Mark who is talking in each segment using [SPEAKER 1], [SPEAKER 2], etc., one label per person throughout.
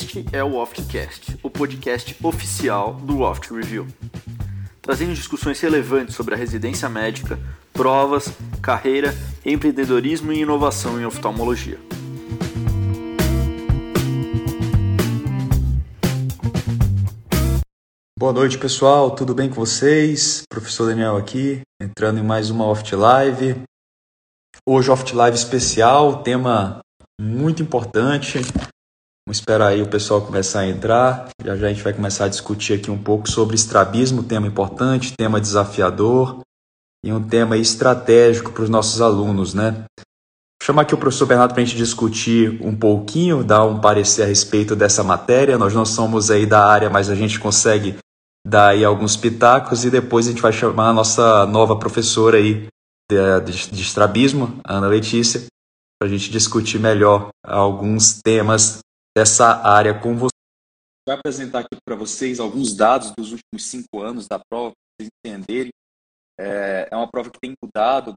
[SPEAKER 1] Este é o Oftcast, o podcast oficial do Oft Review, trazendo discussões relevantes sobre a residência médica, provas, carreira, empreendedorismo e inovação em oftalmologia.
[SPEAKER 2] Boa noite, pessoal. Tudo bem com vocês? Professor Daniel aqui, entrando em mais uma Oft Live. Hoje Oft Live especial, tema muito importante. Vamos esperar aí o pessoal começar a entrar. Já já a gente vai começar a discutir aqui um pouco sobre estrabismo, tema importante, tema desafiador e um tema estratégico para os nossos alunos, né? Vou chamar aqui o professor Bernardo para a gente discutir um pouquinho, dar um parecer a respeito dessa matéria. Nós não somos aí da área, mas a gente consegue dar aí alguns pitacos e depois a gente vai chamar a nossa nova professora aí de, de, de estrabismo, Ana Letícia, para a gente discutir melhor alguns temas dessa área com você. Vai apresentar aqui para vocês alguns dados dos últimos cinco anos da prova, para vocês entenderem. É, é uma prova que tem mudado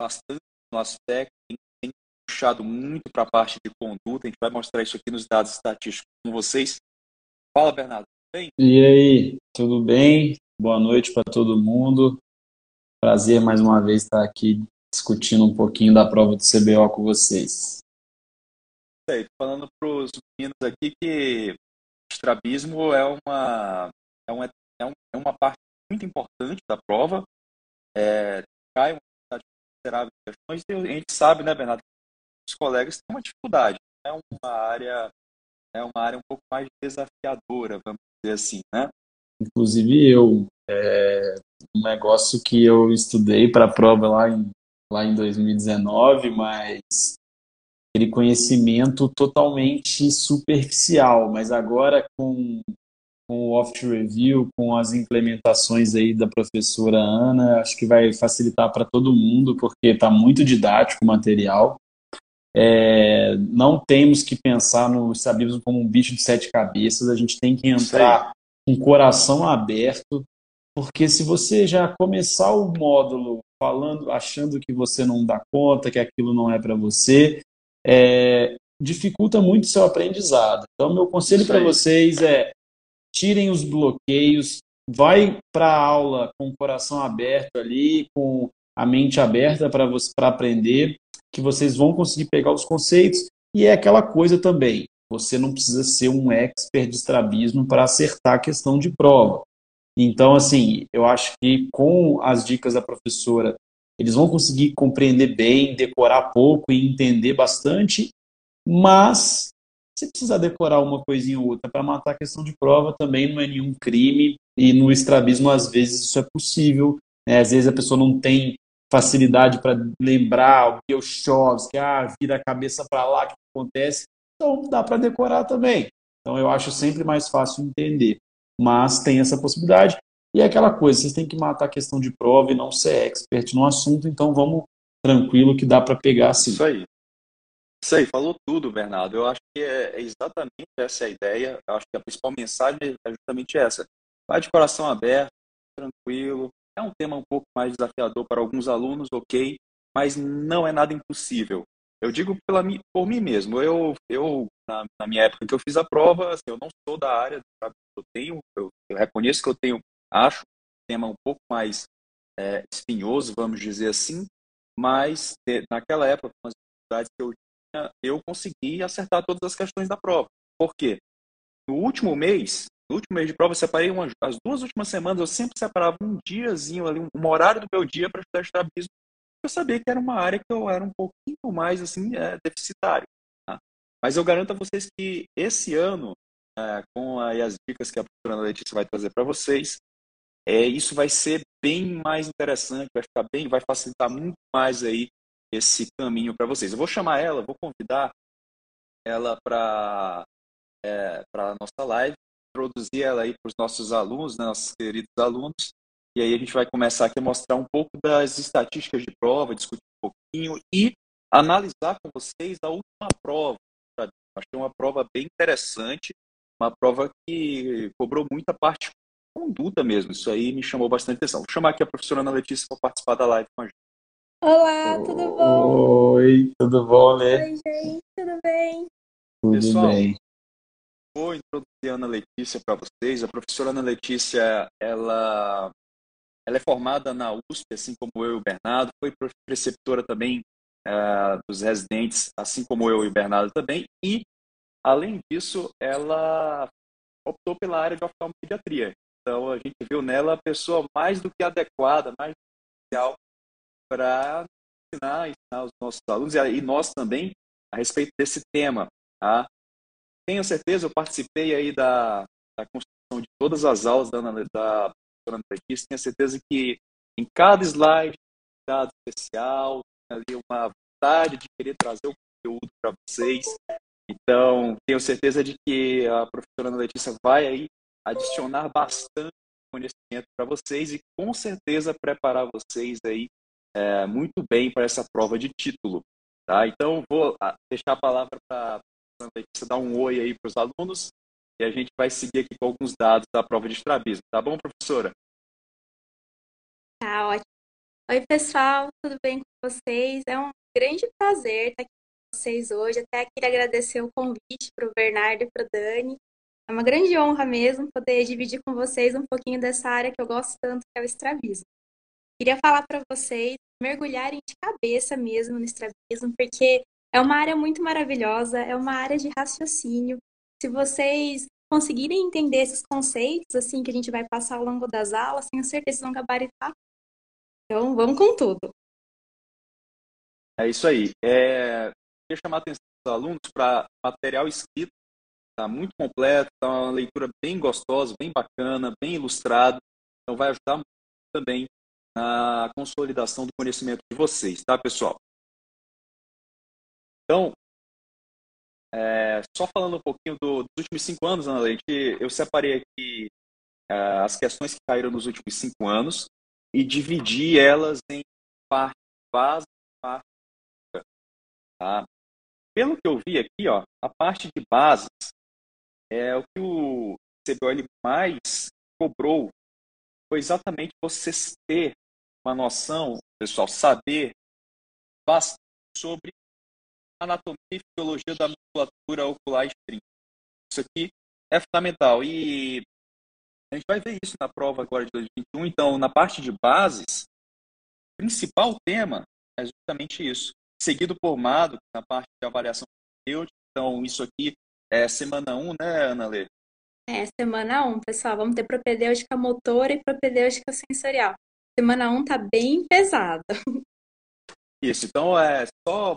[SPEAKER 2] bastante no aspecto, tem, tem puxado muito para a parte de conduta. A gente vai mostrar isso aqui nos dados estatísticos com vocês. Fala, Bernardo.
[SPEAKER 3] Bem? E aí, tudo bem? Boa noite para todo mundo. Prazer mais uma vez estar aqui discutindo um pouquinho da prova do CBO com vocês.
[SPEAKER 2] Sei, falando para os meninos aqui que estrabismo é uma, é, uma, é, é uma parte muito importante da prova. É, cai uma quantidade considerável de questões e a gente sabe, né, Bernardo, que os colegas têm uma dificuldade. É uma área é uma área um pouco mais desafiadora, vamos dizer assim, né?
[SPEAKER 3] Inclusive eu, é um negócio que eu estudei para a prova lá em, lá em 2019, mas aquele conhecimento totalmente superficial, mas agora com, com o Oft Review, com as implementações aí da professora Ana, acho que vai facilitar para todo mundo, porque está muito didático o material. É, não temos que pensar no estrabismo como um bicho de sete cabeças, a gente tem que entrar com o coração aberto, porque se você já começar o módulo falando, achando que você não dá conta, que aquilo não é para você, é, dificulta muito o seu aprendizado. Então, meu conselho para vocês é tirem os bloqueios, vai para a aula com o coração aberto ali, com a mente aberta para aprender que vocês vão conseguir pegar os conceitos. E é aquela coisa também, você não precisa ser um expert de estrabismo para acertar a questão de prova. Então, assim, eu acho que com as dicas da professora, eles vão conseguir compreender bem, decorar pouco e entender bastante, mas se precisar decorar uma coisinha ou outra para matar a questão de prova, também não é nenhum crime, e no estrabismo, às vezes, isso é possível. Né? Às vezes a pessoa não tem facilidade para lembrar o que eu chove, que ah, vira a cabeça para lá, que acontece. Então dá para decorar também. Então eu acho sempre mais fácil entender. Mas tem essa possibilidade. E é aquela coisa, vocês têm que matar a questão de prova e não ser expert no assunto, então vamos tranquilo que dá para pegar assim.
[SPEAKER 2] Isso aí. Isso aí, falou tudo, Bernardo. Eu acho que é exatamente essa a ideia. Eu acho que a principal mensagem é justamente essa. Vai de coração aberto, tranquilo, é um tema um pouco mais desafiador para alguns alunos, ok, mas não é nada impossível. Eu digo pela, por mim mesmo. Eu, eu na, na minha época que eu fiz a prova, assim, eu não sou da área, sabe? eu tenho, eu, eu, reconheço que eu tenho, acho, um tema um pouco mais é, espinhoso, vamos dizer assim, mas naquela época, com as dificuldades que eu tinha, eu consegui acertar todas as questões da prova. Por quê? No último mês, no último mês de prova, eu separei uma, as duas últimas semanas, eu sempre separava um diazinho ali, um horário do meu dia para estudar estrabismo. Eu sabia que era uma área que eu era um pouquinho mais assim é, deficitário. Tá? Mas eu garanto a vocês que esse ano, é, com as dicas que a professora Letícia vai trazer para vocês, é, isso vai ser bem mais interessante, vai ficar bem, vai facilitar muito mais aí esse caminho para vocês. Eu vou chamar ela, vou convidar ela para é, para nossa live introduzir ela aí para os nossos alunos, né, nossos queridos alunos, e aí a gente vai começar aqui a mostrar um pouco das estatísticas de prova, discutir um pouquinho e analisar com vocês a última prova. Achei uma prova bem interessante, uma prova que cobrou muita parte conduta mesmo. Isso aí me chamou bastante atenção. Vou chamar aqui a professora Ana Letícia para participar da live com a gente.
[SPEAKER 4] Olá, tudo bom?
[SPEAKER 3] Oi, tudo bom, né?
[SPEAKER 4] Oi, gente, tudo bem?
[SPEAKER 3] Tudo Pessoal, bem.
[SPEAKER 2] vou introduzir a Ana Letícia para vocês. A professora Ana Letícia, ela, ela é formada na USP, assim como eu e o Bernardo, foi preceptora também uh, dos residentes, assim como eu e o Bernardo também, e, além disso, ela optou pela área de oftalmopediatria. Então, a gente viu nela a pessoa mais do que adequada, mais especial para ensinar, ensinar os nossos alunos e nós também a respeito desse tema. Tá? Tenho certeza, eu participei aí da, da construção de todas as aulas da, professora Letícia, tenho certeza que em cada slide, dado especial, ali uma vontade de querer trazer o conteúdo para vocês. Então, tenho certeza de que a professora Ana Letícia vai aí adicionar bastante conhecimento para vocês e com certeza preparar vocês aí é, muito bem para essa prova de título. Tá? Então, vou ah, deixar a palavra para a dar um oi aí para os alunos e a gente vai seguir aqui com alguns dados da prova de estrabismo. Tá bom, professora?
[SPEAKER 4] Tá ótimo. Oi, pessoal, tudo bem com vocês? É um grande prazer estar aqui com vocês hoje. Até queria agradecer o convite para o Bernardo e para o Dani. É uma grande honra mesmo poder dividir com vocês um pouquinho dessa área que eu gosto tanto, que é o estrabismo. Queria falar para vocês mergulharem de cabeça mesmo no estrabismo, porque é uma área muito maravilhosa, é uma área de raciocínio. Se vocês conseguirem entender esses conceitos assim que a gente vai passar ao longo das aulas, tenho certeza que vão gabaritar. Então, vamos com tudo.
[SPEAKER 2] É isso aí. É, queria chamar a atenção dos alunos para material escrito, está muito completo, está uma leitura bem gostosa, bem bacana, bem ilustrado. Então vai ajudar muito também na consolidação do conhecimento de vocês, tá, pessoal? Então, é, só falando um pouquinho do, dos últimos cinco anos, Ana Leite, eu separei aqui é, as questões que caíram nos últimos cinco anos e dividi elas em parte base e parte Tá? Pelo que eu vi aqui, ó, a parte de bases é o que o CBOL mais cobrou foi exatamente você ter uma noção, pessoal, saber bastante sobre anatomia e fisiologia da musculatura ocular extrínseca. Isso aqui é fundamental. E a gente vai ver isso na prova agora de 2021. Então, na parte de bases, o principal tema é justamente isso seguido por MADO, na parte de avaliação terapêutica. Então, isso aqui é semana 1, né, Ana Lê?
[SPEAKER 4] É, semana 1, pessoal. Vamos ter propedêutica motora e propedêutica sensorial. Semana 1 tá bem pesada.
[SPEAKER 2] Isso, então é só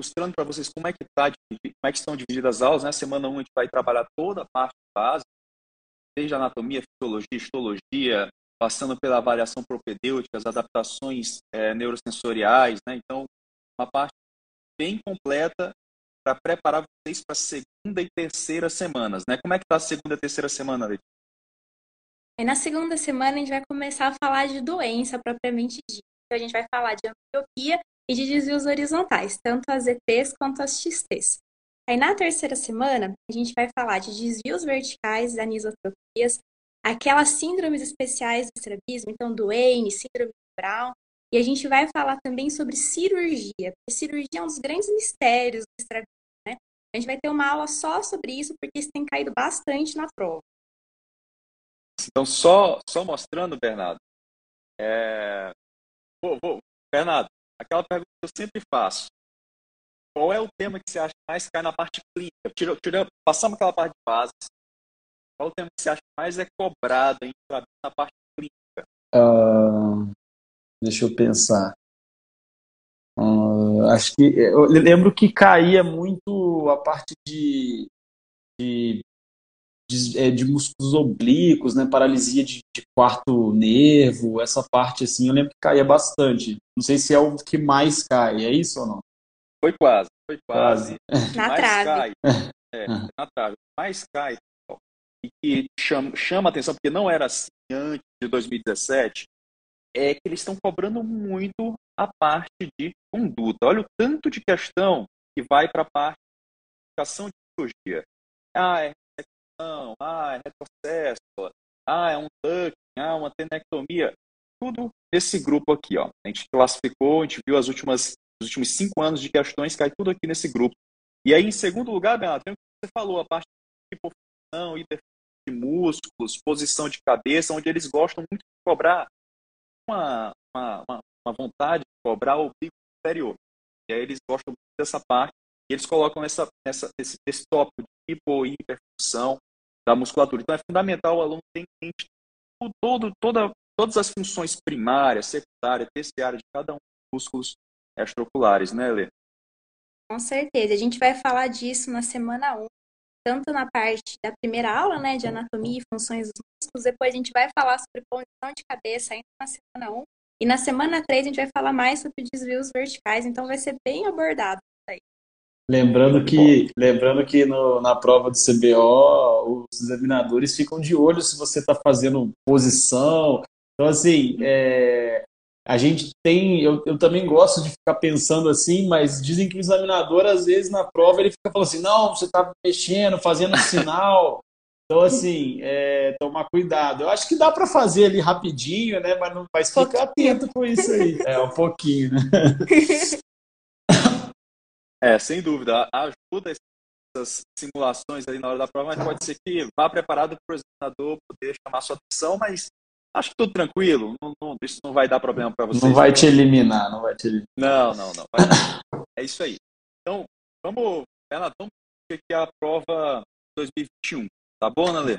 [SPEAKER 2] mostrando para vocês como é que tá, como é que estão divididas as aulas, né? Semana 1 a gente vai trabalhar toda a parte básica, desde anatomia, fisiologia, histologia, passando pela avaliação propedêutica, as adaptações é, neurosensoriais, né? Então, uma parte bem completa para preparar vocês para a segunda e terceira semanas, né? Como é que está a segunda e terceira semana, Letícia?
[SPEAKER 4] Na segunda semana a gente vai começar a falar de doença propriamente dita. Então, a gente vai falar de ambliopia e de desvios horizontais, tanto as ETs quanto as XTs. Aí na terceira semana, a gente vai falar de desvios verticais, anisotropias, aquelas síndromes especiais do estrabismo, então Duane, síndrome de Brown, e a gente vai falar também sobre cirurgia, porque cirurgia é um dos grandes mistérios do estrabismo? A gente vai ter uma aula só sobre isso, porque isso tem caído bastante na prova.
[SPEAKER 2] Então, só, só mostrando, Bernardo, é... vou, vou, Bernardo, aquela pergunta que eu sempre faço. Qual é o tema que você acha que mais cai na parte clínica? Tira, tira, passamos aquela parte de base. Qual é o tema que você acha que mais é cobrado em, na parte clínica?
[SPEAKER 3] Uh, Deixa eu pensar. Acho que eu lembro que caía muito a parte de, de, de, é, de músculos oblíquos, né? Paralisia de, de, quarto nervo, essa parte assim, eu lembro que caía bastante. Não sei se é o que mais cai, é isso ou não?
[SPEAKER 2] Foi quase, foi quase.
[SPEAKER 4] quase. Na trave. Cai,
[SPEAKER 2] é, na trave. Mais cai e que chama, chama atenção, porque não era assim antes de 2017, é que eles estão cobrando muito a parte de conduta. Olha o tanto de questão que vai para a parte de educação de cirurgia. Ah, é ressecção, ah, é retrocesso, ah, é um ducting, ah, uma tenectomia. Tudo nesse grupo aqui, ó. A gente classificou, a gente viu as últimas, os últimos cinco anos de questões, cai tudo aqui nesse grupo. E aí, em segundo lugar, Bernardo, tem o que você falou, a parte hipofunção, hiperfunção de músculos, posição de cabeça, onde eles gostam muito de cobrar uma, uma, uma vontade de cobrar o bico superior. E aí eles gostam muito dessa parte e eles colocam essa, essa, esse, esse tópico de hipo e hiperfunção da musculatura. Então é fundamental o aluno ter todo, toda, todas as funções primárias, secundárias, terciárias de cada um dos músculos extraoculares, né, Lê?
[SPEAKER 4] Com certeza. A gente vai falar disso na semana 1, tanto na parte da primeira aula, né, de anatomia e funções dos músculos, depois a gente vai falar sobre posição de cabeça ainda na semana 1, e na semana 3 a gente vai falar mais sobre desvios verticais, então vai ser bem abordado aí.
[SPEAKER 3] Lembrando que, lembrando que no, na prova do CBO, os examinadores ficam de olho se você está fazendo posição. Então, assim, é, a gente tem. Eu, eu também gosto de ficar pensando assim, mas dizem que o examinador, às vezes, na prova, ele fica falando assim: não, você está mexendo, fazendo sinal. Então, assim, é, tomar cuidado. Eu acho que dá para fazer ali rapidinho, né? Mas, não, mas fica atento com isso aí. É, um pouquinho, né?
[SPEAKER 2] É, sem dúvida. Ajuda essas simulações ali na hora da prova, mas pode ser que vá preparado para o examinador poder chamar sua atenção, mas acho que tudo tranquilo. Não, não, isso não vai dar problema para vocês.
[SPEAKER 3] Não vai te eliminar, não vai te eliminar.
[SPEAKER 2] Não, não, não. é isso aí. Então, vamos, Renato, vamos ver aqui a prova 2021. Tá bom, Ana Lê?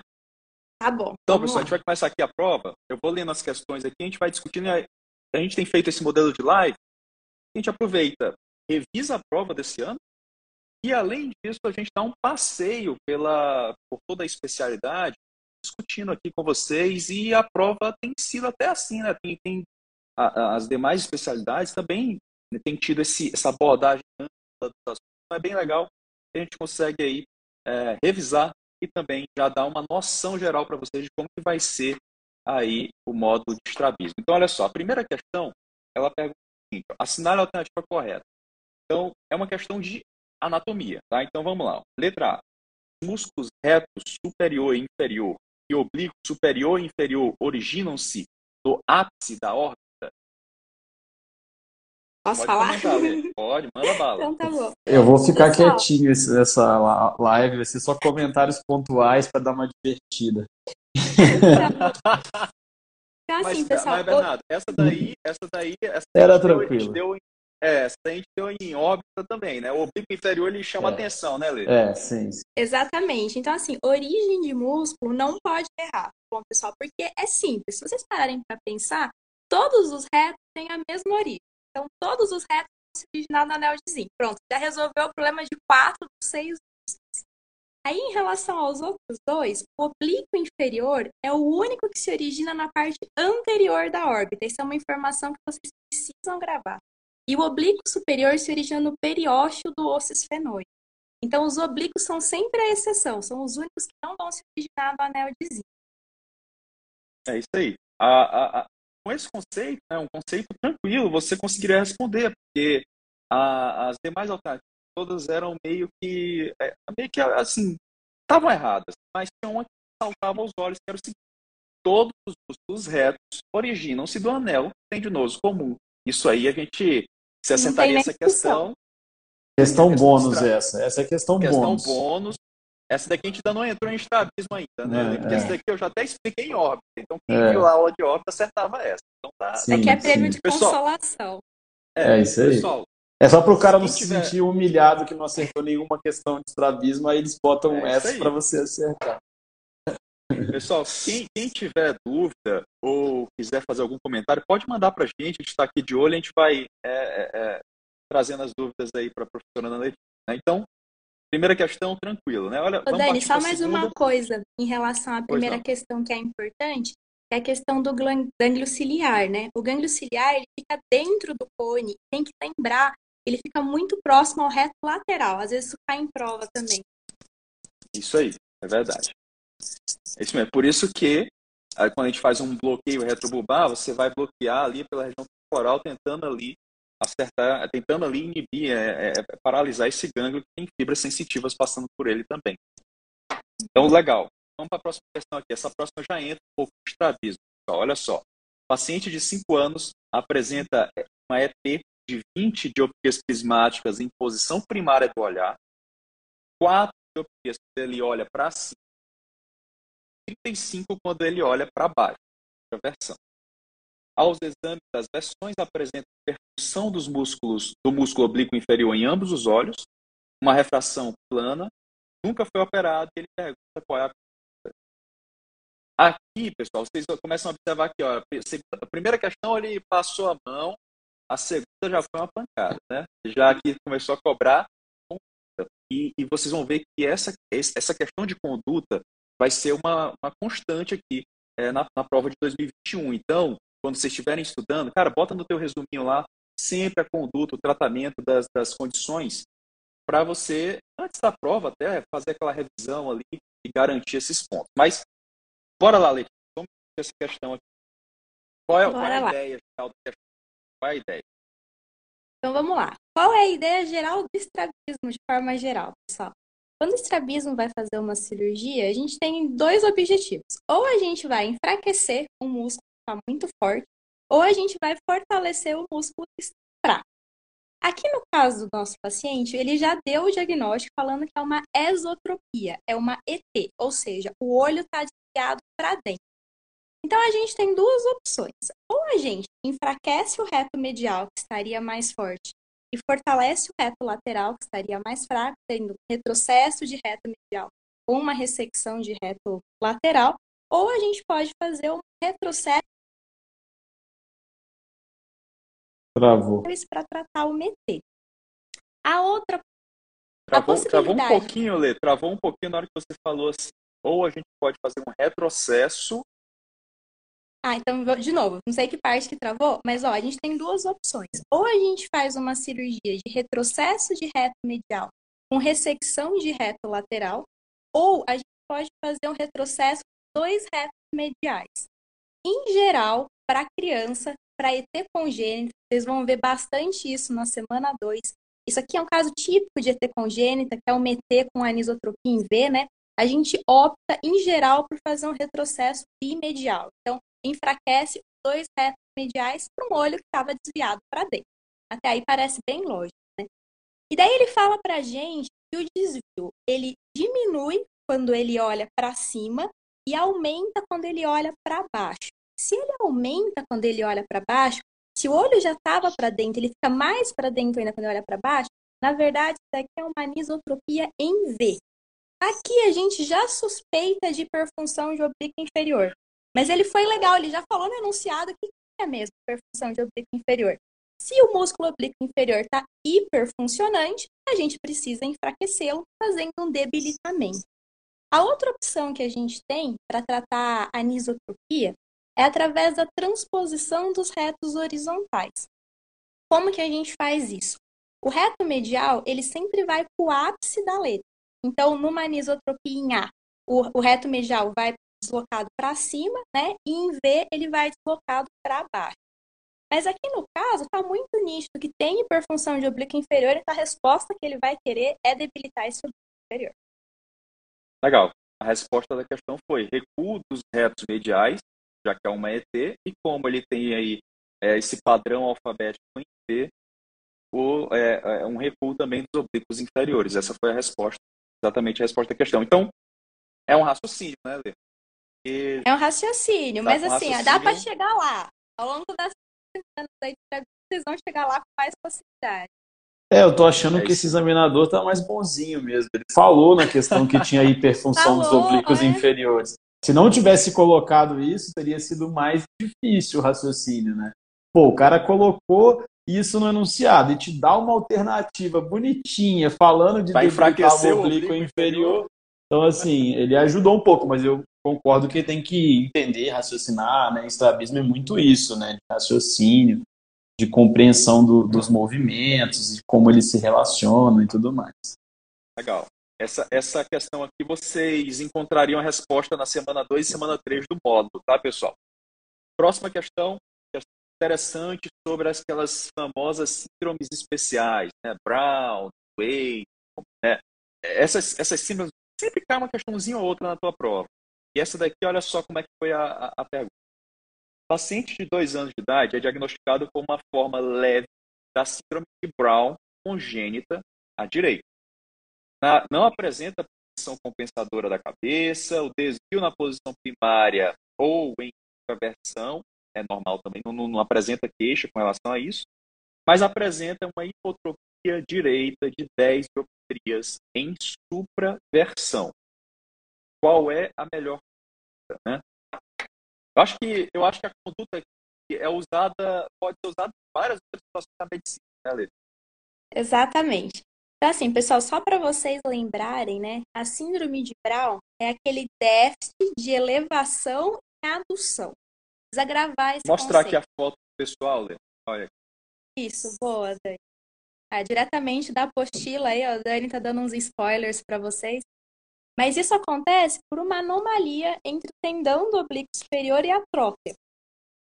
[SPEAKER 4] Tá bom.
[SPEAKER 2] Então, pessoal, a gente vai começar aqui a prova. Eu vou lendo as questões aqui, a gente vai discutindo. A gente tem feito esse modelo de live. A gente aproveita revisa a prova desse ano e, além disso, a gente dá um passeio pela, por toda a especialidade, discutindo aqui com vocês. E a prova tem sido até assim, né? Tem, tem a, as demais especialidades também né, tem tido esse, essa abordagem das é bem legal. A gente consegue aí é, revisar e também já dar uma noção geral para vocês de como que vai ser aí o módulo de estrabismo. Então, olha só, a primeira questão, ela pergunta o seguinte, assinale a alternativa correta. Então, é uma questão de anatomia, tá? Então, vamos lá. Letra A. Os músculos retos superior e inferior e oblíquo superior e inferior originam-se do ápice da órbita?
[SPEAKER 4] Posso
[SPEAKER 2] Pode
[SPEAKER 4] falar?
[SPEAKER 2] Comentar, Pode, manda bala.
[SPEAKER 4] Então tá bom.
[SPEAKER 3] Eu vou ficar
[SPEAKER 4] Pessoal.
[SPEAKER 3] quietinho nessa live, vai ser só comentários pontuais para dar uma divertida.
[SPEAKER 4] Então, assim,
[SPEAKER 2] mas,
[SPEAKER 4] pessoal,
[SPEAKER 2] mas, Bernardo, essa daí, essa daí, essa
[SPEAKER 3] Era tranquilo.
[SPEAKER 2] Deu, é, essa daí a gente deu em órbita também, né? O oblíquo inferior ele chama
[SPEAKER 3] É.
[SPEAKER 2] atenção, né, Lê?
[SPEAKER 3] É, sim. sim.
[SPEAKER 4] Exatamente. Então, assim, origem de músculo não pode errar, bom, pessoal, porque é simples. Se vocês pararem para pensar, todos os retos têm a mesma origem. Então, todos os retos vão se originar no anel de zinco. Pronto, já resolveu o problema de quatro dos seis. Aí, em relação aos outros dois, o oblíquo inferior é o único que se origina na parte anterior da órbita. Isso é uma informação que vocês precisam gravar. E o oblíquo superior se origina no periósteo do osso esfenoide. Então, os oblíquos são sempre a exceção, são os únicos que não vão se originar no anel de zinco.
[SPEAKER 2] É isso aí. A, a- com esse conceito, é um conceito tranquilo, você conseguiria responder, porque a- as demais alternativas todas eram meio que, é, meio que assim, estavam erradas, mas tinha uma que saltava aos olhos, que era o seguinte, todos os retos originam-se do anel tendinoso comum. Isso aí a gente, se assentaria essa
[SPEAKER 4] discussão.
[SPEAKER 2] questão,
[SPEAKER 3] Questão
[SPEAKER 2] Questão
[SPEAKER 3] bônus
[SPEAKER 2] extra-
[SPEAKER 3] essa. Essa é questão,
[SPEAKER 2] questão
[SPEAKER 3] bônus.
[SPEAKER 2] bônus, essa daqui a gente ainda não entrou em estrabismo ainda, né?
[SPEAKER 3] É,
[SPEAKER 2] Porque
[SPEAKER 3] é.
[SPEAKER 2] essa daqui eu já até expliquei em órbita. Então, quem
[SPEAKER 3] É.
[SPEAKER 2] viu a aula de órbita acertava essa. Então tá.
[SPEAKER 3] Sim,
[SPEAKER 4] Aqui é prêmio
[SPEAKER 3] sim.
[SPEAKER 4] de
[SPEAKER 2] Pessoal.
[SPEAKER 4] consolação.
[SPEAKER 3] É isso aí.
[SPEAKER 2] Pessoal,
[SPEAKER 3] É só pro cara não
[SPEAKER 2] Se
[SPEAKER 3] se
[SPEAKER 2] tiver-
[SPEAKER 3] sentir humilhado que não acertou nenhuma questão de estrabismo, aí eles botam
[SPEAKER 2] É
[SPEAKER 3] essa para você acertar.
[SPEAKER 2] pessoal, quem, quem tiver dúvida ou quiser fazer algum comentário, pode mandar pra gente. A gente está aqui de olho, a gente vai é, é, é, trazendo as dúvidas aí para a professora Ana Letícia. né? Então, primeira questão, tranquilo, né? Olha,
[SPEAKER 4] Ô, Dani, só mais
[SPEAKER 2] segunda.
[SPEAKER 4] uma coisa em relação à primeira questão que é importante, que é a questão do gânglio ciliar, né? O gânglio ciliar, ele fica dentro do cone, tem que lembrar, ele fica muito próximo ao reto lateral, às vezes isso cai em prova também.
[SPEAKER 2] Isso aí, é verdade. É isso mesmo. Por isso que quando a gente faz um bloqueio retrobulbar, você vai bloquear ali pela região temporal, tentando ali acertar, tentando ali inibir, é, é, é, paralisar esse gânglio que tem fibras sensitivas passando por ele também. Então, legal. Vamos para a próxima questão aqui. Essa próxima já entra um pouco de estrabismo. Olha só. Paciente de 5 anos apresenta uma EP de 20 dioptrias prismáticas em posição primária do olhar, 4 dioptrias quando ele olha para cima, 35 quando ele olha para baixo. A versão. Aos exames das versões apresentam percussão dos músculos do músculo oblíquo inferior em ambos os olhos, uma refração plana, nunca foi operado e ele pergunta qual é a Aqui, pessoal, vocês começam a observar aqui, ó, a primeira questão ele passou a mão, a segunda já foi uma pancada, né? Já aqui começou a cobrar e, e vocês vão ver que essa, essa questão de conduta vai ser uma, uma constante aqui é, na, na prova de 2021. Então, quando vocês estiverem estudando, cara, bota no teu resuminho lá sempre a conduta, o tratamento das, das condições para você, antes da prova, até fazer aquela revisão ali e garantir esses pontos. Mas, bora lá, Letícia, vamos ver essa questão aqui. Qual é, qual é a ideia geral da questão? Qual é a ideia?
[SPEAKER 4] Então, vamos lá. Qual é a ideia geral do estrabismo, de forma geral, pessoal? Quando o estrabismo vai fazer uma cirurgia, a gente tem dois objetivos. Ou a gente vai enfraquecer o músculo está muito forte, ou a gente vai fortalecer o músculo fraco. Aqui no caso do nosso paciente, ele já deu o diagnóstico falando que é uma esotropia, é uma ET, ou seja, o olho está desviado para dentro. Então a gente tem duas opções. Ou a gente enfraquece o reto medial, que estaria mais forte, e fortalece o reto lateral, que estaria mais fraco, tendo retrocesso de reto medial ou uma ressecção de reto lateral, ou a gente pode fazer um retrocesso
[SPEAKER 3] Travou.
[SPEAKER 4] para tratar o MET. A outra.
[SPEAKER 2] Travou, a travou um pouquinho, Lê, travou um pouquinho na hora que você falou assim. Ou a gente pode fazer um retrocesso.
[SPEAKER 4] Ah, então, de novo, não sei que parte que travou, mas ó, a gente tem duas opções. Ou a gente faz uma cirurgia de retrocesso de reto medial com ressecção de reto lateral, ou a gente pode fazer um retrocesso de dois retos mediais. Em geral, para criança, para ET congênito, vocês vão ver bastante isso na semana 2. Isso aqui é um caso típico de ET congênita, que é um ET com anisotropia em V, né? A gente opta, em geral, por fazer um retrocesso bimedial. Então, enfraquece dois retos mediais para um olho que estava desviado para dentro. Até aí parece bem lógico, né? E daí ele fala para a gente que o desvio, ele diminui quando ele olha para cima e aumenta quando ele olha para baixo. Se ele aumenta quando ele olha para baixo, se o olho já estava para dentro, ele fica mais para dentro ainda quando olha para baixo, na verdade, isso daqui é uma anisotropia em V. Aqui a gente já suspeita de hiperfunção de oblíqua inferior. Mas ele foi legal, ele já falou no enunciado que é mesmo hiperfunção de oblíqua inferior. Se o músculo oblíquo inferior está hiperfuncionante, a gente precisa enfraquecê-lo fazendo um debilitamento. A outra opção que a gente tem para tratar a anisotropia é através da transposição dos retos horizontais. Como que a gente faz isso? O reto medial, ele sempre vai para o ápice da letra. Então, numa anisotropia em A, o, o reto medial vai deslocado para cima, né? E em V, ele vai deslocado para baixo. Mas aqui no caso, está muito nítido que tem hiperfunção de oblíquo inferior, então a resposta que ele vai querer é debilitar esse oblíquo inferior.
[SPEAKER 2] Legal. A resposta da questão foi recuo dos retos mediais já que é uma ET, e como ele tem aí é, esse padrão alfabético em V, o, é, é, um recuo também dos oblíquos inferiores. Essa foi a resposta, exatamente a resposta à questão. Então, é um raciocínio, né, Lê?
[SPEAKER 4] E... É um raciocínio, mas assim, raciocínio... dá para chegar lá. Ao longo das semanas aí, vocês vão chegar lá com mais facilidade.
[SPEAKER 3] É, eu tô achando é que esse examinador tá mais bonzinho mesmo. Ele falou na questão que tinha hiperfunção falou, dos oblíquos é. inferiores. Se não tivesse colocado isso, teria sido mais difícil o raciocínio, né? Pô, o cara colocou isso no enunciado e te dá uma alternativa bonitinha, falando de
[SPEAKER 2] enfraquecer
[SPEAKER 3] o oblíquo inferior. Então, assim, ele ajudou um pouco, mas eu concordo que tem que entender, raciocinar, né? Estrabismo é muito isso, né? De raciocínio, de compreensão do, dos movimentos, de como eles se relacionam e tudo mais.
[SPEAKER 2] Legal. Essa, essa questão aqui vocês encontrariam a resposta na semana 2 e semana 3 do módulo, tá, pessoal? Próxima questão, questão interessante sobre aquelas famosas síndromes especiais, né? Brown, Wade, né? Essas, essas síndromes sempre cai uma questãozinha ou outra na tua prova. E essa daqui, olha só como é que foi a, a, a pergunta. Paciente de dois anos de idade é diagnosticado com uma forma leve da síndrome de Brown congênita à direita não apresenta posição compensadora da cabeça, o desvio na posição primária ou em intraversão, é normal também, não, não, apresenta queixa com relação a isso, mas apresenta uma hipotropia direita de 10 dioptrias em supraversão. Qual é a melhor conduta, né? Eu acho que eu acho que a conduta é usada, pode ser usada em várias outras situações da medicina, né, Lê?
[SPEAKER 4] Exatamente. Então, assim, pessoal, só para vocês lembrarem, né? A síndrome de Brown é aquele déficit de elevação e adução. Precisa gravar esse
[SPEAKER 2] Mostrar
[SPEAKER 4] conceito.
[SPEAKER 2] aqui a foto pessoal, Lê. Olha.
[SPEAKER 4] Isso, boa, Dani. Ah, diretamente da apostila aí, ó, a Dani tá dando uns spoilers para vocês. Mas isso acontece por uma anomalia entre o tendão do oblíquo superior e a trófia.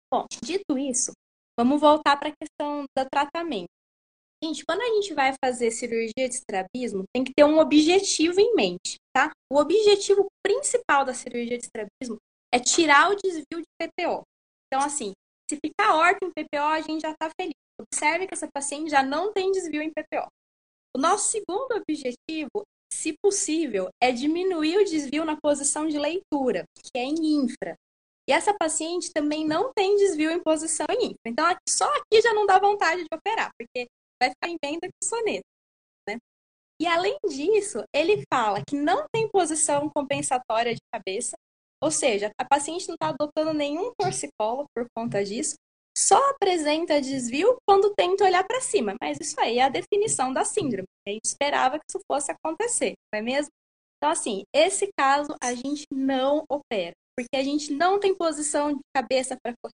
[SPEAKER 4] Bom, dito isso, vamos voltar para a questão do tratamento. Gente, quando a gente vai fazer cirurgia de estrabismo, tem que ter um objetivo em mente, tá? O objetivo principal da cirurgia de estrabismo é tirar o desvio de PPO. Então, assim, se ficar horta em PPO, a gente já está feliz. Observe que essa paciente já não tem desvio em PPO. O nosso segundo objetivo, se possível, é diminuir o desvio na posição de leitura, que é em infra. E essa paciente também não tem desvio em posição em infra. Então, só aqui já não dá vontade de operar, porque vai ficar em venda com soneto. Né? E além disso, ele fala que não tem posição compensatória de cabeça, ou seja, a paciente não está adotando nenhum torcicolo por conta disso, só apresenta desvio quando tenta olhar para cima. Mas isso aí é a definição da síndrome. A gente esperava que isso fosse acontecer, não é mesmo? Então, assim, esse caso a gente não opera, porque a gente não tem posição de cabeça para correr,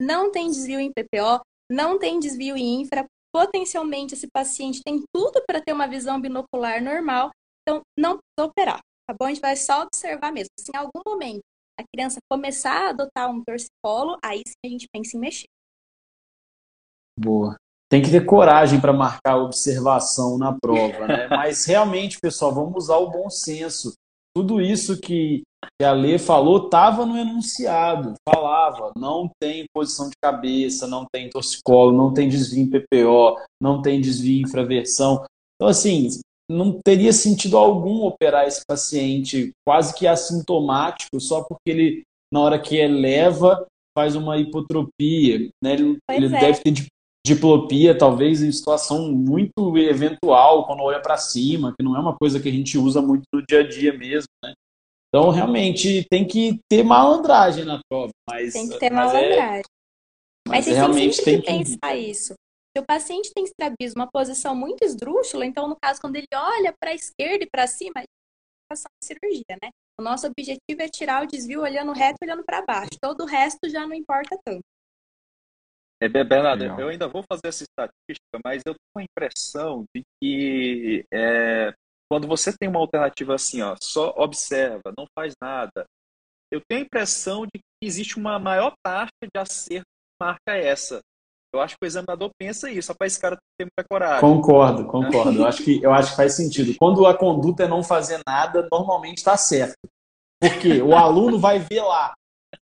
[SPEAKER 4] não tem desvio em PPO, não tem desvio em infra, potencialmente esse paciente tem tudo para ter uma visão binocular normal, então não precisa operar, tá bom? A gente vai só observar mesmo. Se em algum momento a criança começar a adotar um torcicolo, aí sim a gente pensa em mexer.
[SPEAKER 3] Boa. Tem que ter coragem para marcar a observação na prova, né? Mas realmente, pessoal, vamos usar o bom senso. Tudo isso que a Lê falou estava no enunciado. Falava, não tem posição de cabeça, não tem torcicolo, não tem desvio em PPO, não tem desvio em infraversão. Então, assim, não teria sentido algum operar esse paciente quase que assintomático só porque ele, na hora que eleva, faz uma hipotropia. Né? Ele, ele
[SPEAKER 4] é.
[SPEAKER 3] deve ter diplopia, talvez em situação muito eventual, quando olha para cima, que não é uma coisa que a gente usa muito no dia a dia mesmo. Né? Então, realmente, tem que ter malandragem na prova. Mas,
[SPEAKER 4] tem que ter
[SPEAKER 3] mas
[SPEAKER 4] malandragem.
[SPEAKER 3] É,
[SPEAKER 4] mas,
[SPEAKER 3] mas
[SPEAKER 4] vocês
[SPEAKER 3] realmente
[SPEAKER 4] têm sempre
[SPEAKER 3] tem
[SPEAKER 4] que
[SPEAKER 3] que
[SPEAKER 4] pensar isso. Se o paciente tem estrabismo, uma posição muito esdrúxula, então, no caso, quando ele olha para a esquerda e para cima, a gente vai cirurgia, né? O nosso objetivo é tirar o desvio olhando reto e olhando para baixo. Todo o resto já não importa tanto.
[SPEAKER 2] É, Bernardo, eu ainda vou fazer essa estatística, mas eu tenho a impressão de que é, quando você tem uma alternativa assim, ó, só observa, não faz nada, eu tenho a impressão de que existe uma maior taxa de acerto que marca essa. Eu acho que o examinador pensa isso, rapaz, esse cara tem muita coragem.
[SPEAKER 3] Concordo, concordo. Eu acho que, eu acho que faz sentido. Quando a conduta é não fazer nada, normalmente está certo. Porque o aluno vai ver lá,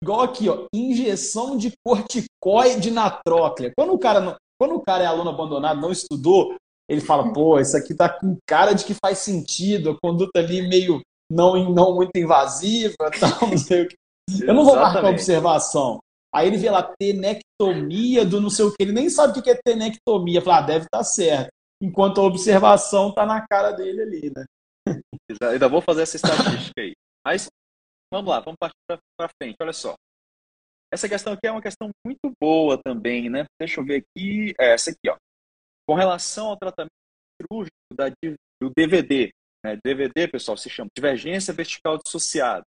[SPEAKER 3] igual aqui, ó, injeção de corticoide na tróclea. Quando o cara, não, quando o cara é aluno abandonado, não estudou, ele fala, pô, isso aqui tá com cara de que faz sentido, a conduta ali meio não, não muito invasiva, tal, não sei o que. Eu não vou marcar
[SPEAKER 2] Exatamente.
[SPEAKER 3] observação. Aí ele vê lá tenectomia do não sei o que, ele nem sabe o que é tenectomia. Fala, ah, deve estar certo. Enquanto a observação tá na cara dele ali, né?
[SPEAKER 2] Eu ainda vou fazer essa estatística aí. Mas vamos lá, vamos partir para frente. Olha só. Essa questão aqui é uma questão muito boa também, né? Deixa eu ver aqui. É essa aqui, ó. Com relação ao tratamento cirúrgico da, do DVD. Né? DVD, pessoal, se chama divergência vertical dissociada.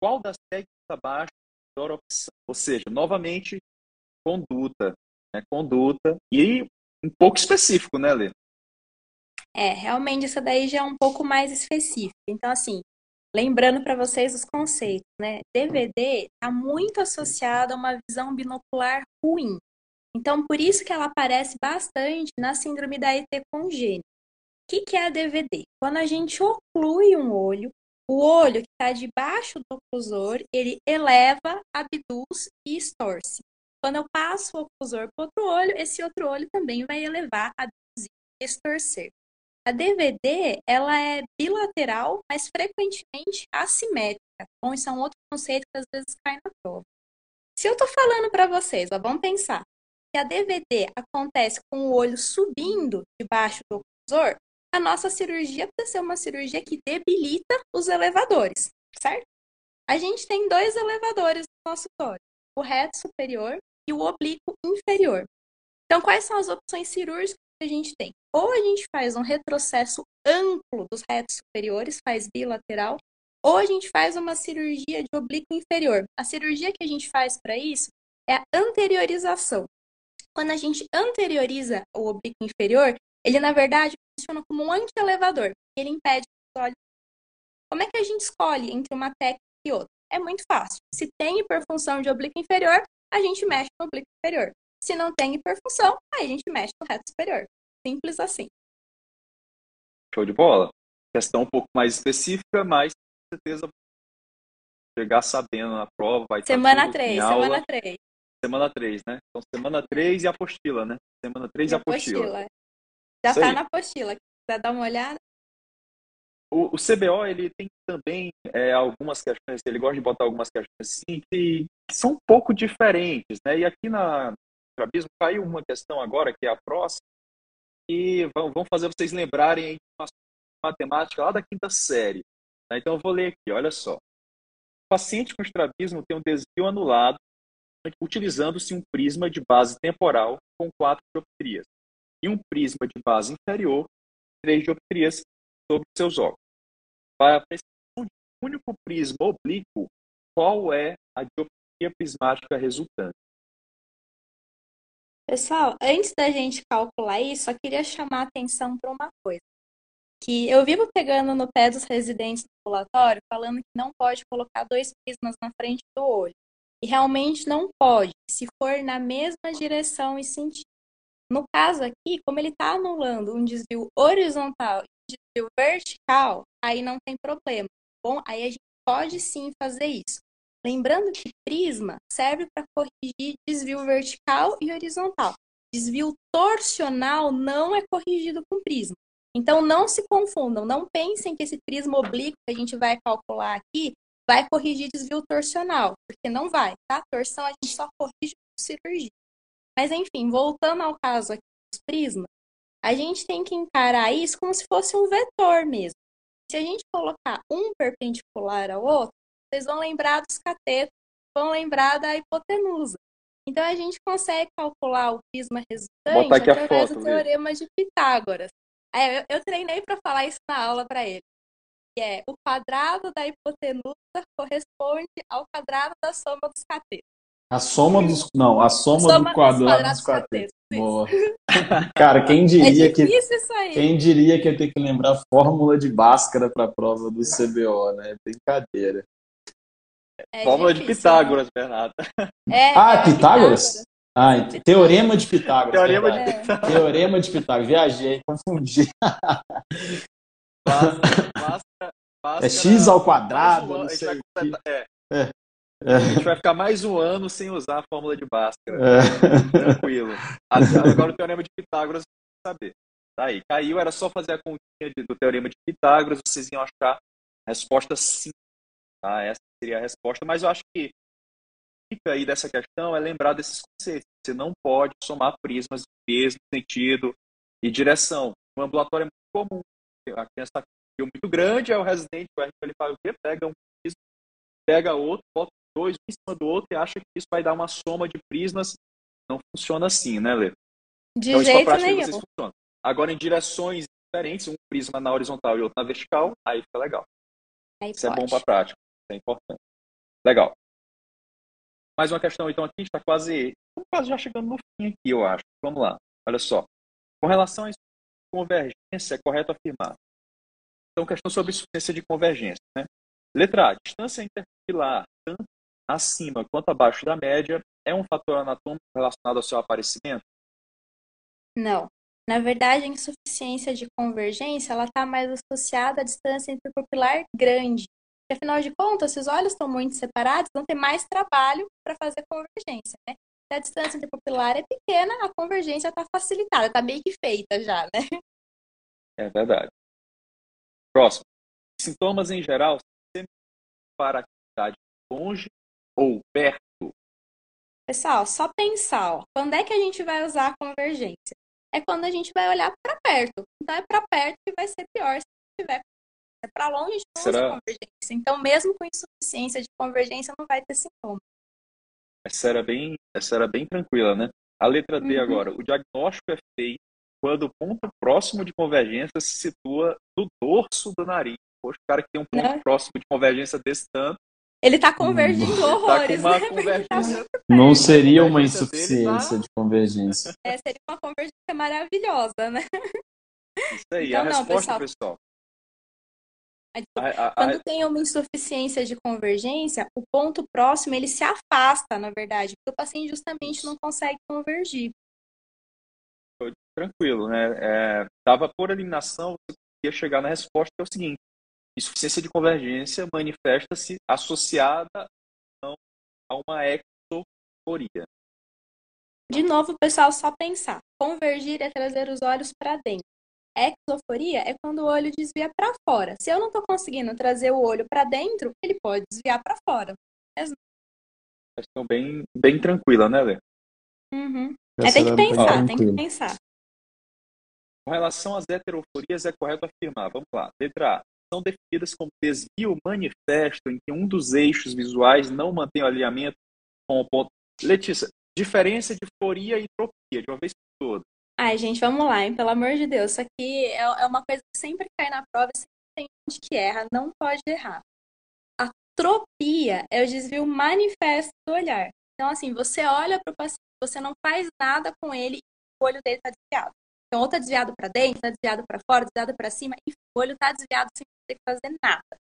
[SPEAKER 2] Qual das técnicas abaixo é a melhor opção? Ou seja, novamente, conduta. Né? Conduta. E um pouco específico, né, Lê?
[SPEAKER 4] É, realmente isso daí já é um pouco mais específico. Então, assim, lembrando para vocês os conceitos, né? DVD está muito associado a uma visão binocular ruim. Então, por isso que ela aparece bastante na síndrome da ET congênita. O que, que é a DVD? Quando a gente oclui um olho, o olho que está debaixo do oclusor, ele eleva, abduz e estorce. Quando eu passo o oclusor para outro olho, esse outro olho também vai elevar, abduzir e estorcer. A DVD, ela é bilateral, mas frequentemente assimétrica. Bom, isso é um outro conceito que às vezes cai na prova. Se eu estou falando para vocês, ó, vamos pensar, que a DVD acontece com o olho subindo debaixo do oculosor, a nossa cirurgia precisa ser uma cirurgia que debilita os elevadores, certo? A gente tem dois elevadores no nosso tórax, o reto superior e o oblíquo inferior. Então, quais são as opções cirúrgicas que a gente tem? Ou a gente faz um retrocesso amplo dos retos superiores, faz bilateral, ou a gente faz uma cirurgia de oblíquo inferior. A cirurgia que a gente faz para isso é a anteriorização. Quando a gente anterioriza o oblíquo inferior, ele na verdade funciona como um anti-elevador. Ele impede os olhos. Como é que a gente escolhe entre uma técnica e outra? É muito fácil. Se tem hiperfunção de oblíquo inferior, a gente mexe no oblíquo inferior. Se não tem hiperfunção, aí a gente mexe no reto superior. Simples assim.
[SPEAKER 2] Show de bola. Questão um pouco mais específica, mas com certeza chegar sabendo na prova. Vai
[SPEAKER 4] semana 3, semana 3.
[SPEAKER 2] Semana 3, né? Então, semana 3 e apostila, né? Semana 3 e, apostila. apostila.
[SPEAKER 4] Já está na apostila. Quiser dar uma olhada.
[SPEAKER 2] O, o CBO, ele tem também é, algumas questões, ele gosta de botar algumas questões assim, que, que são um pouco diferentes, né? E aqui na Trabismo caiu uma questão agora, que é a próxima, e vão, vão fazer vocês lembrarem de uma matemática lá da quinta série. Né? Então, eu vou ler aqui, olha só. O paciente com estrabismo tem um desvio anulado utilizando-se um prisma de base temporal com quatro dioptrias e um prisma de base inferior, três dioptrias sobre seus óculos. Para a precisão de um único prisma oblíquo, qual é a dioptria prismática resultante?
[SPEAKER 4] Pessoal, antes da gente calcular isso, só queria chamar a atenção para uma coisa. Que eu vivo pegando no pé dos residentes do ambulatório, falando que não pode colocar dois prismas na frente do olho. E realmente não pode, se for na mesma direção e sentido. No caso aqui, como ele está anulando um desvio horizontal e um desvio vertical, aí não tem problema. Bom, aí a gente pode sim fazer isso. Lembrando que prisma serve para corrigir desvio vertical e horizontal. Desvio torsional não é corrigido com prisma. Então não se confundam, não pensem que esse prisma oblíquo que a gente vai calcular aqui vai corrigir desvio torsional, porque não vai, tá? Torção a gente só corrige com cirurgia. Mas enfim, voltando ao caso aqui dos prismas, a gente tem que encarar isso como se fosse um vetor mesmo. Se a gente colocar um perpendicular ao outro, vocês vão lembrar dos catetos, vão lembrar da hipotenusa. Então a gente consegue calcular o prisma resultante através foto, do teorema de Pitágoras. É, eu, eu treinei para falar isso na aula para ele. Que é o quadrado da hipotenusa corresponde ao quadrado da soma dos catetos.
[SPEAKER 3] A soma dos. Não, a soma, soma do quadrado dos quatetos. Boa. Cara, quem diria
[SPEAKER 4] é
[SPEAKER 3] que. Quem diria que ia ter que lembrar a fórmula de Bhaskara para a prova do CBO, né? Brincadeira.
[SPEAKER 2] É fórmula difícil, de Pitágoras, né? Bernardo.
[SPEAKER 3] É, ah, é Pitágoras? Ah, teorema de Pitágoras.
[SPEAKER 2] Teorema de Pitágoras.
[SPEAKER 3] Teorema de Pitágoras. Viajei, confundi. é x ao quadrado, não sei. É.
[SPEAKER 2] É. A gente vai ficar mais um ano sem usar a fórmula de Bhaskara. É. Tranquilo. Agora o teorema de Pitágoras, saber. Tá aí. Caiu, era só fazer a continha do teorema de Pitágoras, vocês iam achar a resposta sim. Tá? Essa seria a resposta, mas eu acho que fica aí dessa questão é lembrar desses conceitos. Você não pode somar prismas do mesmo sentido e direção. No ambulatório é muito comum. A criança está muito grande, é o residente, ele faz o quê? Pega um prisma, pega outro, bota dois um em cima do outro e acha que isso vai dar uma soma de prismas. Não funciona assim, né, Lê?
[SPEAKER 4] De então, jeito nenhum.
[SPEAKER 2] Agora, em direções diferentes, um prisma na horizontal e outro na vertical, aí fica legal.
[SPEAKER 4] Aí
[SPEAKER 2] isso
[SPEAKER 4] pode.
[SPEAKER 2] é bom para a prática, isso é importante. Legal. Mais uma questão, então, aqui, está quase, quase já chegando no fim aqui, eu acho. Vamos lá, olha só. Com relação à convergência, é correto afirmar. Então, questão sobre insuficiência de convergência. Né? Letra A. Distância intercapilar, tanto acima quanto abaixo da média, é um fator anatômico relacionado ao seu aparecimento?
[SPEAKER 4] Não. Na verdade, a insuficiência de convergência ela está mais associada à distância interpupilar grande. Porque, afinal de contas, se os olhos estão muito separados, vão ter mais trabalho para fazer convergência, né? Se a distância interpupilar é pequena, a convergência está facilitada, está meio que feita já, né?
[SPEAKER 2] É verdade. Próximo. Sintomas em geral para atividade longe ou perto.
[SPEAKER 4] Pessoal, só pensar, ó, quando é que a gente vai usar a convergência? É quando a gente vai olhar para perto. Então é para perto que vai ser pior se estiver é para longe, a gente não Será? usa convergência. Então, mesmo com insuficiência de convergência, não vai ter sintoma.
[SPEAKER 2] Essa era bem, essa era bem tranquila, né? A letra D uhum. agora. O diagnóstico é feito quando o ponto próximo de convergência se situa no dorso do nariz. Poxa, o cara que tem um ponto não. próximo de convergência desse tanto.
[SPEAKER 4] Ele está convergindo hum. horrores,
[SPEAKER 2] tá
[SPEAKER 4] né?
[SPEAKER 2] Convergência...
[SPEAKER 3] Não seria uma insuficiência tá... de convergência.
[SPEAKER 4] É, seria uma convergência maravilhosa, né?
[SPEAKER 2] Isso aí, então, a não, resposta, pessoal, pessoal
[SPEAKER 4] quando tem uma insuficiência de convergência, o ponto próximo ele se afasta, na verdade, porque o paciente justamente não consegue convergir.
[SPEAKER 2] Tranquilo, né? É, dava por eliminação, você ia chegar na resposta que é o seguinte: insuficiência de convergência manifesta-se associada a uma exoforia.
[SPEAKER 4] De novo, pessoal, só pensar. Convergir é trazer os olhos para dentro. Exoforia é quando o olho desvia para fora. Se eu não estou conseguindo trazer o olho para dentro, ele pode desviar para fora.
[SPEAKER 2] Questão bem, bem tranquila, né, Lê?
[SPEAKER 4] Uhum. É, tem que pensar, tem que pensar.
[SPEAKER 2] Com relação às heteroforias, é correto afirmar. Vamos lá. Letra A. São definidas como desvio manifesto em que um dos eixos visuais não mantém o alinhamento com o ponto. Letícia, diferença de foria e tropia, de uma vez por todas.
[SPEAKER 4] Ai, gente, vamos lá, hein? Pelo amor de Deus. Isso aqui é, é uma coisa que sempre cai na prova sempre tem gente que erra. Não pode errar. A tropia é o desvio manifesto do olhar. Então, assim, você olha para o paciente, você não faz nada com ele e o olho dele está desviado. Então, ou está desviado para dentro, está desviado para fora, desviado para cima, e o olho está desviado sem ter que fazer nada.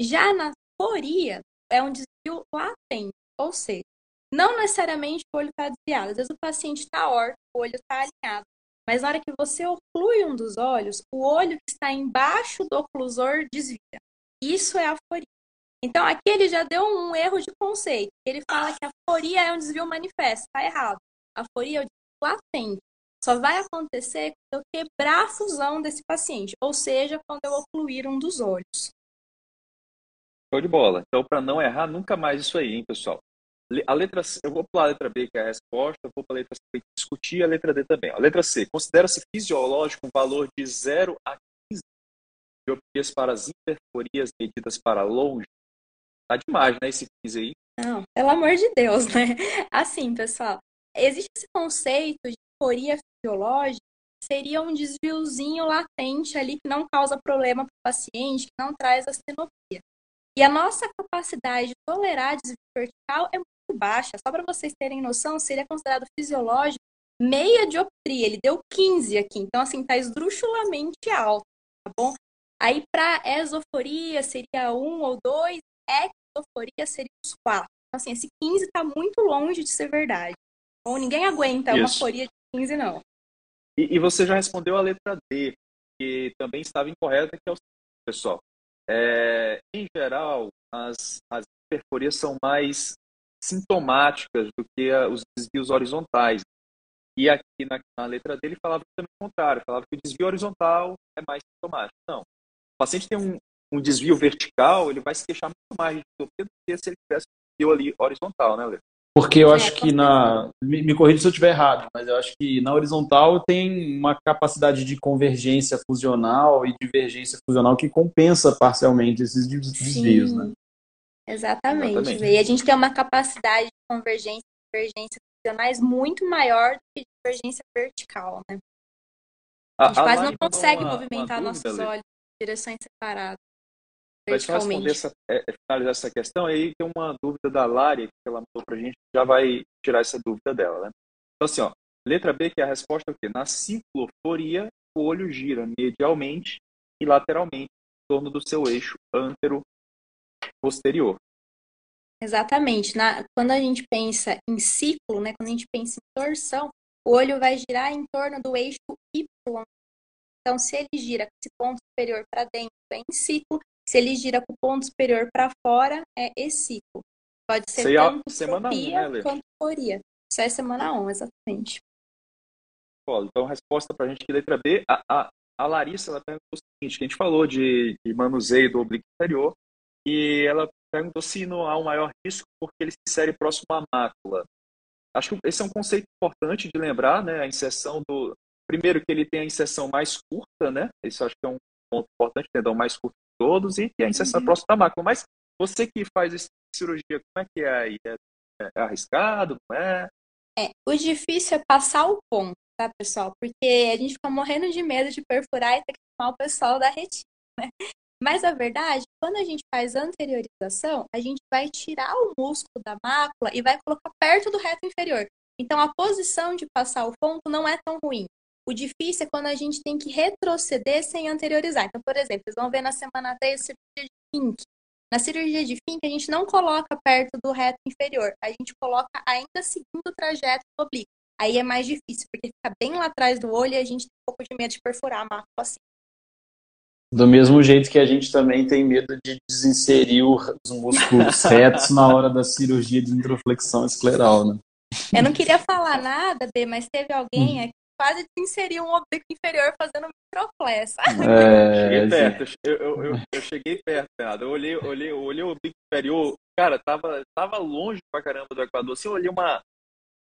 [SPEAKER 4] Já na foria, é um desvio latente, ou seja, não necessariamente o olho está desviado. Às vezes o paciente está orto, o olho está alinhado. Mas na hora que você oclui um dos olhos, o olho que está embaixo do oclusor desvia. Isso é aforia. Então aqui ele já deu um erro de conceito. Ele fala que a aforia é um desvio manifesto. Está errado. A aforia é o desvio latente. Só vai acontecer quando eu quebrar a fusão desse paciente, ou seja, quando eu ocluir um dos olhos.
[SPEAKER 2] Show de bola. Então, para não errar nunca mais isso aí, hein, pessoal? A letra C, eu vou para a letra B, que é a resposta, eu vou para a letra C discutir a letra D também. A letra C, considera-se fisiológico um valor de 0 a 15 dioptrias para as interforias medidas para longe. Tá demais, né, esse 15 aí?
[SPEAKER 4] Não, pelo amor de Deus, né? Assim, pessoal, existe esse conceito de foria fisiológica, seria um desviozinho latente ali que não causa problema para o paciente, que não traz astenopia. E a nossa capacidade de tolerar desvio vertical é baixa. Só para vocês terem noção, seria considerado fisiológico meia dioptria. Ele deu 15 aqui. Então, assim, tá esdrúxulamente alto, tá bom? Aí, para esoforia, seria um ou dois. Exoforia seria os quatro. Então, assim, esse 15 tá muito longe de ser verdade. Ou ninguém aguenta Isso. uma foria de 15, não.
[SPEAKER 2] E, e, você já respondeu a letra D, que também estava incorreta, que é o pessoal. É, em geral, as, as hiperforias são mais sintomáticas do que os desvios horizontais. E aqui na, na letra dele falava também o contrário, falava que o desvio horizontal é mais sintomático. Não. O paciente tem um, um desvio vertical, ele vai se queixar muito mais de distopia do que se ele tivesse um desvio ali horizontal, né, Lê?
[SPEAKER 3] Porque eu é, acho que na. Me, me corrija se eu estiver errado, mas eu acho que na horizontal tem uma capacidade de convergência fusional e divergência fusional que compensa parcialmente esses desvios, Sim. né?
[SPEAKER 4] Exatamente. Exatamente. E a gente tem uma capacidade de convergência e divergência funcionais muito maior do que divergência vertical, né? A gente a quase não consegue uma, movimentar uma nossos olhos em direções separadas.
[SPEAKER 2] Mas só responder essa, é, é, finalizar essa questão, aí tem uma dúvida da Lari que ela mandou pra gente, já vai tirar essa dúvida dela, né? Então, assim, ó, letra B, que é a resposta é o quê? Na cicloforia, o olho gira medialmente e lateralmente em torno do seu eixo antero posterior.
[SPEAKER 4] Exatamente. Na, quando a gente pensa em ciclo, né, quando a gente pensa em torção, o olho vai girar em torno do eixo Y. Então, se ele gira com esse ponto superior para dentro, é em ciclo. Se ele gira com o ponto superior para fora, é exciclo. Pode ser Sei tanto semana um, né, quanto foria. Isso é semana 1, exatamente.
[SPEAKER 2] Então, resposta para a gente que letra B. A, a, a Larissa ela perguntou o seguinte, que a gente falou de, de manuseio do oblíquo inferior, e ela perguntou se não há um maior risco porque ele se insere próximo à mácula. Acho que esse é um conceito importante de lembrar, né? A inserção do. Primeiro, que ele tem a inserção mais curta, né? Isso acho que é um ponto importante, entender o mais curto de todos, e que a inserção uhum. próxima da mácula. Mas você que faz essa cirurgia, como é que é aí? É, é arriscado? Não é?
[SPEAKER 4] É, o difícil é passar o ponto, tá, pessoal? Porque a gente fica morrendo de medo de perfurar e ter que chamar o pessoal da retina, né? Mas a verdade, quando a gente faz anteriorização, a gente vai tirar o músculo da mácula e vai colocar perto do reto inferior. Então a posição de passar o ponto não é tão ruim. O difícil é quando a gente tem que retroceder sem anteriorizar. Então, por exemplo, vocês vão ver na semana 3 a cirurgia de Fink. Na cirurgia de Fink, a gente não coloca perto do reto inferior, a gente coloca ainda seguindo o trajeto do oblíquo. Aí é mais difícil, porque fica bem lá atrás do olho e a gente tem um pouco de medo de perfurar a mácula assim.
[SPEAKER 3] Do mesmo jeito que a gente também tem medo de desinserir os músculos retos na hora da cirurgia de introflexão escleral, né?
[SPEAKER 4] Eu não queria falar nada, B, mas teve alguém hum. aqui que quase inseriu um oblíquo inferior fazendo microflex.
[SPEAKER 2] É, cheguei perto, eu, eu, eu, eu, cheguei perto. Eu olhei, olhei, olhei o oblíquo inferior, cara, tava, tava longe pra caramba do Equador. Assim, eu olhei uma,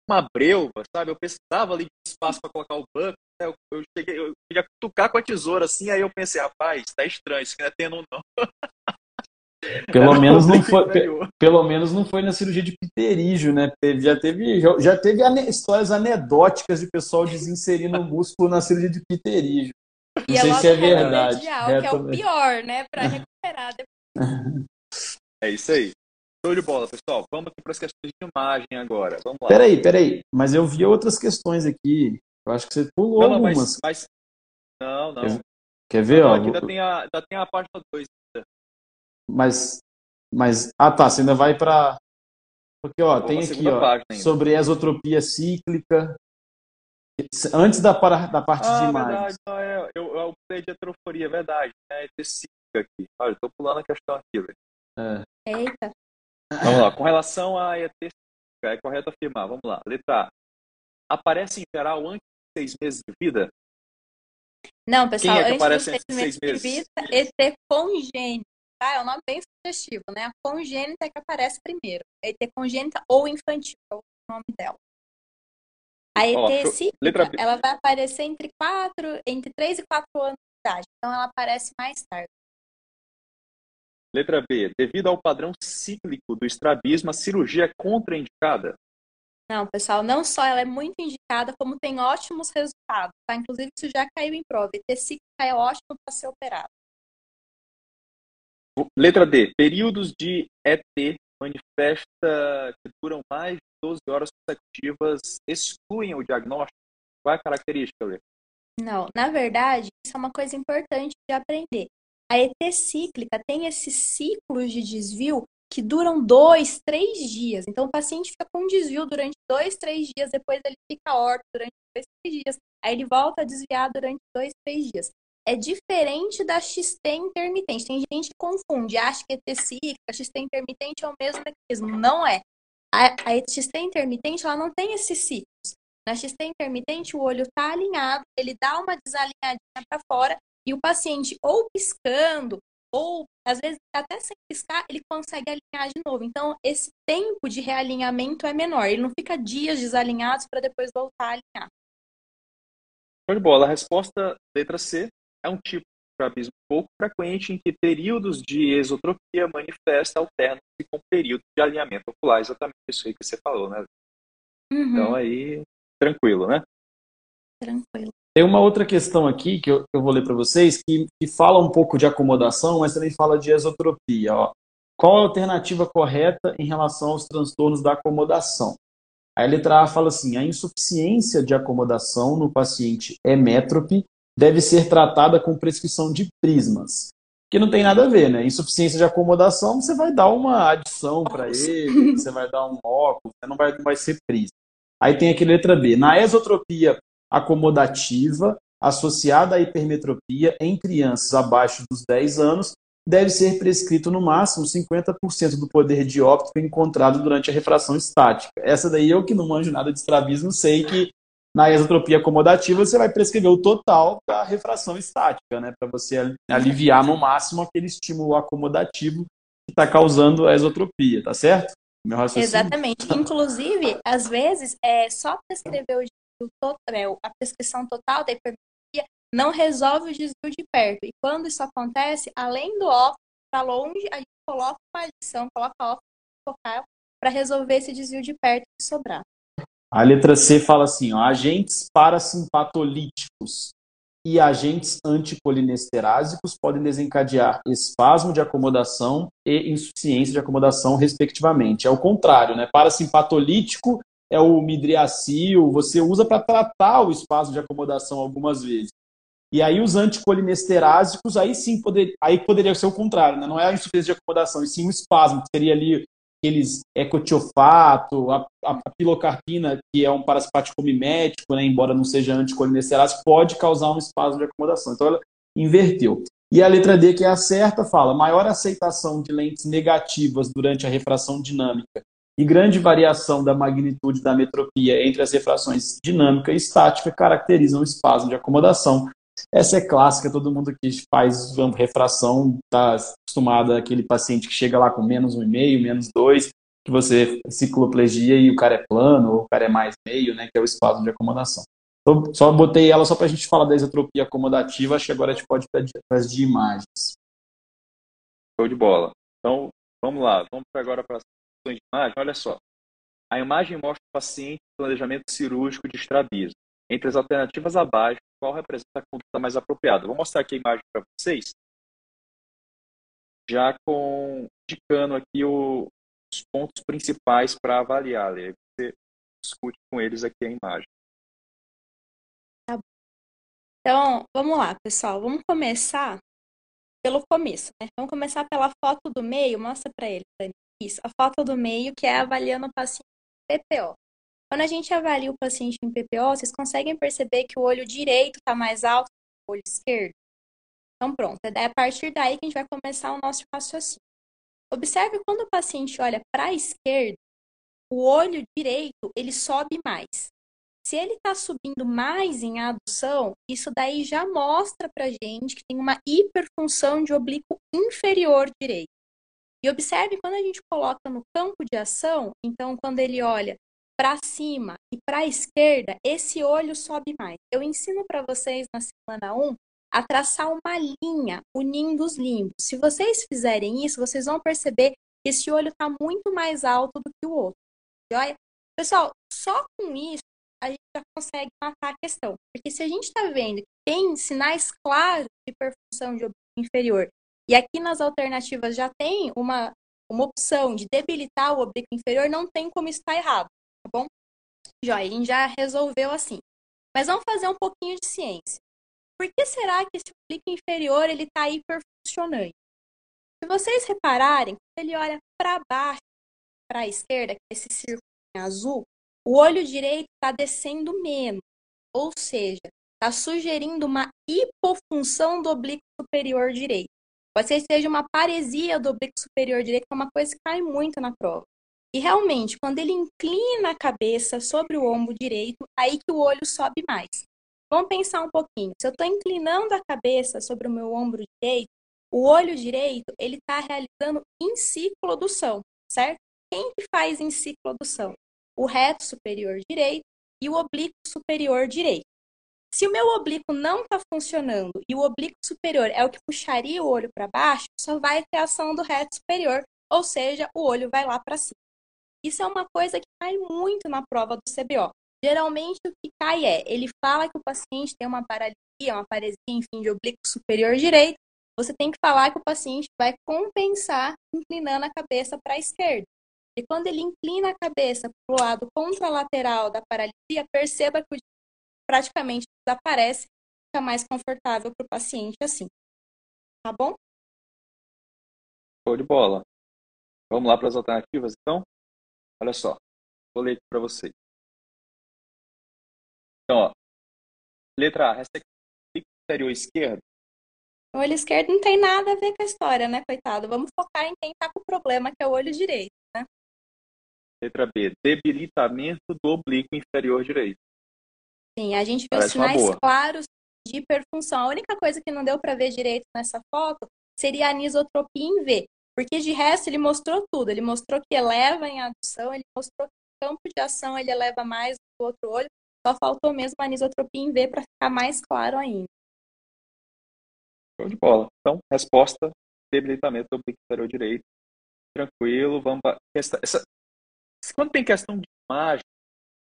[SPEAKER 2] uma breuva, sabe? Eu precisava ali de espaço para colocar o banco. Né? Eu, eu, cheguei, eu queria cutucar com a tesoura assim, aí eu pensei, rapaz, tá estranho, isso aqui não é tendo não.
[SPEAKER 3] Pelo Era menos não foi, pelo menos não foi na cirurgia de pterígio, né? Já teve, já, já teve ane histórias anedóticas de pessoal desinserindo o músculo na cirurgia de pterígio.
[SPEAKER 4] Não e sei é se é verdade. Medial, que é o pior, né? Para recuperar depois.
[SPEAKER 2] É isso aí. Show de bola, pessoal. Vamos aqui para as questões de imagem agora. Vamos lá.
[SPEAKER 3] Peraí, peraí. Mas eu vi outras questões aqui. Eu acho que você pulou não, algumas. Mas,
[SPEAKER 2] mas... Não, não.
[SPEAKER 3] Quer, quer ver?
[SPEAKER 2] Não,
[SPEAKER 3] ó,
[SPEAKER 2] aqui ainda, tem a, ainda tem a página 2.
[SPEAKER 3] Mas, mas. Ah, tá. Você ainda vai para. Porque, ó, Vou tem aqui, ó, sobre esotropia cíclica. Antes da, da parte
[SPEAKER 2] ah,
[SPEAKER 3] de imagens.
[SPEAKER 2] Verdade, não, é, eu, eu falei de atroforia, é verdade. É, é cíclica aqui. Olha, eu tô pulando a questão aqui, velho.
[SPEAKER 4] É. Eita.
[SPEAKER 2] Vamos lá. Com relação à ET, é correto afirmar. Vamos lá. Letra A. Aparece em geral antes de seis meses de vida?
[SPEAKER 4] Não, pessoal, Quem é que antes aparece de seis meses, de vida, ET congênito. Tá? É um nome bem sugestivo, né? A congênita é que aparece primeiro. ET congênita ou infantil, é o nome dela. A ET Ó, cíclica, ela vai aparecer entre quatro, entre 3 e 4 anos de idade. Então ela aparece mais tarde.
[SPEAKER 2] Letra B. Devido ao padrão cíclico do estrabismo, a cirurgia é contraindicada?
[SPEAKER 4] Não, pessoal, não só ela é muito indicada, como tem ótimos resultados, tá? Inclusive, isso já caiu em prova. ET cíclica é ótimo para ser operado.
[SPEAKER 2] Letra D. Períodos de ET manifesta que duram mais de 12 horas consecutivas excluem o diagnóstico? Qual é a característica, Lê?
[SPEAKER 4] Não, na verdade, isso é uma coisa importante de aprender. A ET cíclica tem esses ciclos de desvio que duram dois, três dias. Então, o paciente fica com desvio durante dois, três dias, depois ele fica órfão durante dois, três dias, aí ele volta a desviar durante dois, três dias. É diferente da XT intermitente. Tem gente que confunde, acha que ET cíclica, XT intermitente é o mesmo mecanismo. Não é. A, a XT intermitente, ela não tem esses ciclos. Na XT intermitente, o olho está alinhado, ele dá uma desalinhadinha para fora e o paciente, ou piscando, ou às vezes até sem piscar, ele consegue alinhar de novo. Então, esse tempo de realinhamento é menor. Ele não fica dias desalinhados para depois voltar a alinhar.
[SPEAKER 2] Show de bola. A resposta letra C é um tipo de estrabismo pouco frequente em que períodos de exotropia manifesta alternam-se com períodos de alinhamento ocular. Exatamente isso aí que você falou, né? Uhum. Então, aí, tranquilo, né?
[SPEAKER 4] Tranquilo.
[SPEAKER 3] Tem uma outra questão aqui que eu, eu vou ler para vocês que, que, fala um pouco de acomodação, mas também fala de esotropia. Ó. Qual a alternativa correta em relação aos transtornos da acomodação? A letra A fala assim: a insuficiência de acomodação no paciente hemétrope deve ser tratada com prescrição de prismas. Que não tem nada a ver, né? Insuficiência de acomodação, você vai dar uma adição para ele, você vai dar um óculos, não vai, não vai ser prisma. Aí tem aqui a letra B. Na esotropia acomodativa associada à hipermetropia em crianças abaixo dos 10 anos deve ser prescrito no máximo 50% do poder dióptrico encontrado durante a refração estática. Essa daí eu que não manjo nada de estrabismo sei que Na esotropia acomodativa, você vai prescrever o total da refração estática, né? Para você aliviar no máximo aquele estímulo acomodativo que está causando a esotropia, tá certo?
[SPEAKER 4] Exatamente. Inclusive, às vezes, é só prescrever o, o, é, a prescrição total da hipermetria não resolve o desvio de perto. E quando isso acontece, além do óculos para longe, a gente coloca uma adição, coloca óculos focal para resolver esse desvio de perto e sobrar.
[SPEAKER 3] A letra C fala assim: ó, agentes parasimpatolíticos e agentes anticolinestérásicos podem desencadear espasmo de acomodação e insuficiência de acomodação, respectivamente. É o contrário, né? Parasimpatolítico é o midriacil, você usa para tratar o espasmo de acomodação algumas vezes. E aí os anticolinesterásicos, aí sim poder, aí poderia ser o contrário, né? não é a insuficiência de acomodação, e sim o espasmo, que seria ali aqueles ecotiofato, a, a, pilocarpina, que é um parasimpático mimético, né, embora não seja anticolinesterase, pode causar um espasmo de acomodação. Então ela inverteu. E a letra D, que é a certa, fala maior aceitação de lentes negativas durante a refração dinâmica e grande variação da magnitude da metropia entre as refrações dinâmica e estática caracterizam o espasmo de acomodação, essa é clássica, todo mundo que faz refração está acostumado àquele paciente que chega lá com menos um e meio, menos dois, que você cicloplegia e o cara é plano, ou o cara é mais meio, né, que é o espasmo de acomodação. Então, só botei ela só para a gente falar da isotropia acomodativa, acho que agora a gente pode ir para as de imagens.
[SPEAKER 2] Show de bola. Então, vamos lá, vamos agora para as de imagem. Olha só, a imagem mostra o paciente com planejamento cirúrgico de estrabismo. Entre as alternativas abaixo, qual representa a conduta mais apropriada? Vou mostrar aqui a imagem para vocês, já com indicando aqui o, os pontos principais para avaliar. Aí você discute com eles aqui a imagem.
[SPEAKER 4] Tá então, vamos lá, pessoal. Vamos começar pelo começo, né? Vamos começar pela foto do meio. Mostra para ele, Dani. Isso, a foto do meio, que é avaliando o paciente PPO. Quando a gente avalia o paciente em PPO, vocês conseguem perceber que o olho direito está mais alto que o olho esquerdo? Então, pronto. É a partir daí que a gente vai começar o nosso raciocínio. Observe quando o paciente olha para a esquerda, o olho direito ele sobe mais. Se ele está subindo mais em adução, isso daí já mostra para gente que tem uma hiperfunção de oblíquo inferior direito. E observe quando a gente coloca no campo de ação, então quando ele olha para cima e para a esquerda, esse olho sobe mais. Eu ensino para vocês na semana 1 a traçar uma linha unindo os limbos. Se vocês fizerem isso, vocês vão perceber que esse olho está muito mais alto do que o outro. Joia? Pessoal, só com isso a gente já consegue matar a questão. Porque se a gente está vendo que tem sinais claros de perfusão de oblíquo inferior, e aqui nas alternativas já tem uma, uma opção de debilitar o oblíquo inferior, não tem como estar errado tá bom? Joia, a gente já resolveu assim. Mas vamos fazer um pouquinho de ciência. Por que será que esse oblíquo inferior ele está hiperfuncionante? Se vocês repararem, quando ele olha para baixo, para a esquerda, que é esse círculo em azul, o olho direito está descendo menos. Ou seja, está sugerindo uma hipofunção do oblíquo superior direito. Pode ser que seja uma paresia do oblíquo superior direito, que é uma coisa que cai muito na prova. E realmente, quando ele inclina a cabeça sobre o ombro direito, aí que o olho sobe mais. Vamos pensar um pouquinho. Se eu estou inclinando a cabeça sobre o meu ombro direito, o olho direito ele está realizando enciclodução, certo? Quem que faz enciclodução? O reto superior direito e o oblíquo superior direito. Se o meu oblíquo não está funcionando e o oblíquo superior é o que puxaria o olho para baixo, só vai ter ação do reto superior, ou seja, o olho vai lá para cima. Isso é uma coisa que cai muito na prova do CBO. Geralmente o que cai é, ele fala que o paciente tem uma paralisia, uma paresia, enfim, de oblíquo superior direito. Você tem que falar que o paciente vai compensar inclinando a cabeça para a esquerda. E quando ele inclina a cabeça para o lado contralateral da paralisia, perceba que o praticamente desaparece, fica mais confortável para o paciente assim. Tá bom?
[SPEAKER 2] Show de bola. Vamos lá para as alternativas, então? Olha só, vou ler aqui para vocês. Então, ó, letra A, ressecção superior esquerdo.
[SPEAKER 4] O olho esquerdo não tem nada a ver com a história, né, coitado? Vamos focar em quem está com o problema, que é o olho direito, né?
[SPEAKER 2] Letra B, debilitamento do oblíquo inferior direito.
[SPEAKER 4] Sim, a gente viu Parece sinais claros de hiperfunção. A única coisa que não deu para ver direito nessa foto seria a anisotropia em V, porque de resto ele mostrou tudo. Ele mostrou que eleva em adução, ele mostrou que o campo de ação ele eleva mais do outro olho. Só faltou mesmo a anisotropia em V para ficar mais claro ainda.
[SPEAKER 2] Show de bola. Então, resposta: debilitamento do oblíquo inferior direito. Tranquilo, vamos para. Essa... Quando tem questão de imagem,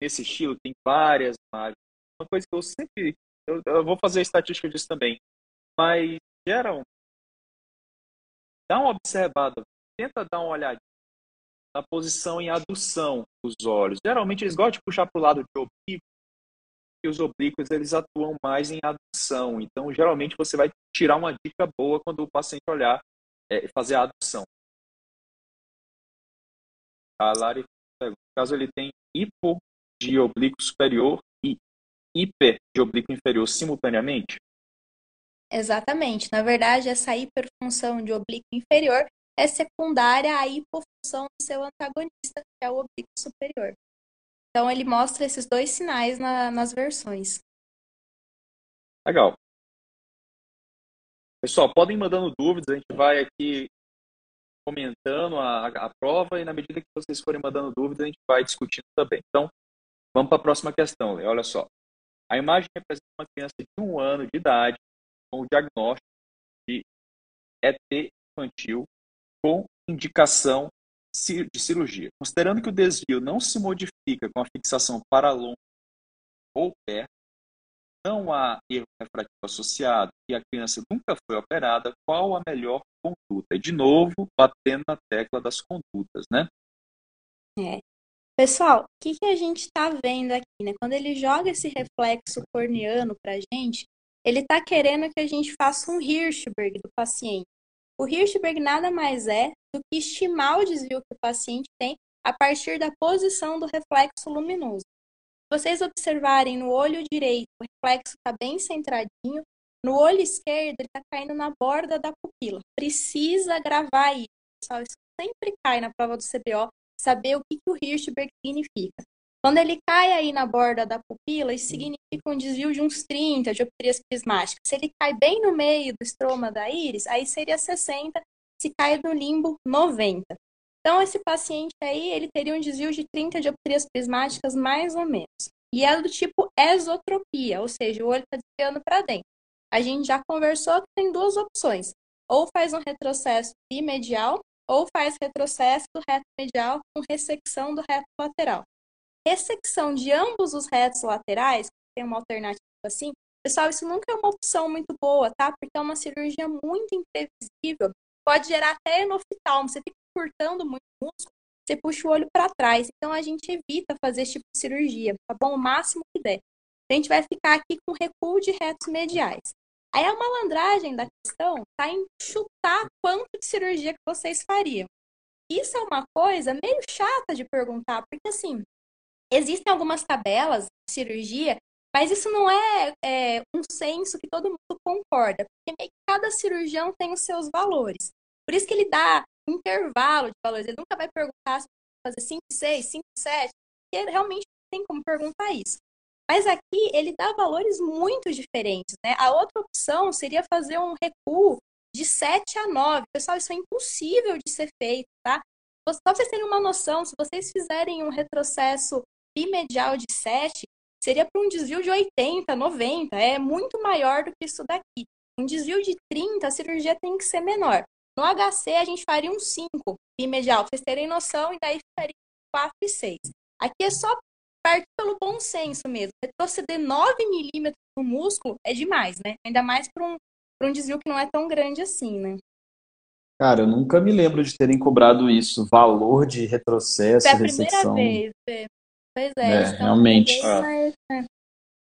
[SPEAKER 2] nesse estilo, tem várias imagens. Uma coisa que eu sempre. Eu, eu vou fazer a estatística disso também. Mas, geral, dá uma observada, tenta dar uma olhadinha na posição em adução dos olhos. Geralmente eles gostam de puxar para o lado de oblíquo, e os oblíquos eles atuam mais em adução. Então, geralmente você vai tirar uma dica boa quando o paciente olhar, é, fazer a adução. A Lari, caso ele tem hipo de oblíquo superior e hiper de oblíquo inferior simultaneamente?
[SPEAKER 4] Exatamente. Na verdade, essa hiperfunção de oblíquo inferior é secundária à hipofunção do seu antagonista, que é o oblíquo superior. Então, ele mostra esses dois sinais na, nas versões.
[SPEAKER 2] Legal. Pessoal, podem ir mandando dúvidas, a gente vai aqui comentando a, a prova e na medida que vocês forem mandando dúvidas, a gente vai discutindo também. Então, vamos para a próxima questão, Lê. Olha só. A imagem representa uma criança de um ano de idade com o diagnóstico de ET infantil com indicação de cirurgia. Considerando que o desvio não se modifica com a fixação para longe ou perto, não há erro refrativo associado e a criança nunca foi operada, qual a melhor conduta? E de novo, batendo na tecla das condutas, né?
[SPEAKER 4] É. Pessoal, o que, que a gente está vendo aqui, né? Quando ele joga esse reflexo corneano para a gente, ele está querendo que a gente faça um Hirschberg do paciente. O Hirschberg nada mais é do que estimar o desvio que o paciente tem a partir da posição do reflexo luminoso. Se vocês observarem no olho direito, o reflexo está bem centradinho, no olho esquerdo ele está caindo na borda da pupila. Precisa gravar isso, pessoal. Isso sempre cai na prova do CBO, saber o que, que o Hirschberg significa. Quando ele cai aí na borda da pupila, isso significa um desvio de uns 30 dioptrias prismáticas. Se ele cai bem no meio do estroma da íris, aí seria 60. Se cai no limbo, 90. Então, esse paciente aí, ele teria um desvio de 30 dioptrias prismáticas, mais ou menos. E é do tipo esotropia, ou seja, o olho está desviando para dentro. A gente já conversou que tem duas opções. Ou faz um retrocesso bimedial, ou faz retrocesso do reto medial com ressecção do reto lateral ressecção de ambos os retos laterais, tem uma alternativa assim, pessoal, isso nunca é uma opção muito boa, tá? Porque é uma cirurgia muito imprevisível, pode gerar até enoftalmo, você fica cortando muito músculo, você puxa o olho para trás. Então a gente evita fazer esse tipo de cirurgia, tá bom? O máximo que der. A gente vai ficar aqui com recuo de retos mediais. Aí a malandragem da questão tá em chutar quanto de cirurgia que vocês fariam. Isso é uma coisa meio chata de perguntar, porque assim, Existem algumas tabelas de cirurgia, mas isso não é, é um senso que todo mundo concorda, porque cada cirurgião tem os seus valores. Por isso que ele dá intervalo de valores. Ele nunca vai perguntar se fazer 5, 6, 5, 7, porque realmente não tem como perguntar isso. Mas aqui ele dá valores muito diferentes, né? A outra opção seria fazer um recuo de 7 a 9. Pessoal, isso é impossível de ser feito, tá? Só para vocês terem uma noção, se vocês fizerem um retrocesso bimedial de 7 seria para um desvio de 80, 90, é muito maior do que isso daqui. Um desvio de 30, a cirurgia tem que ser menor. No HC, a gente faria um 5 bimedial, para vocês terem noção, e daí ficaria 4 e 6. Aqui é só partir pelo bom senso mesmo. Retroceder 9 milímetros no músculo é demais, né? Ainda mais para um, um desvio que não é tão grande assim, né?
[SPEAKER 3] Cara, eu nunca me lembro de terem cobrado isso, valor de retrocesso, Foi a
[SPEAKER 4] primeira vez, Pois é,
[SPEAKER 3] é realmente. Mais, né?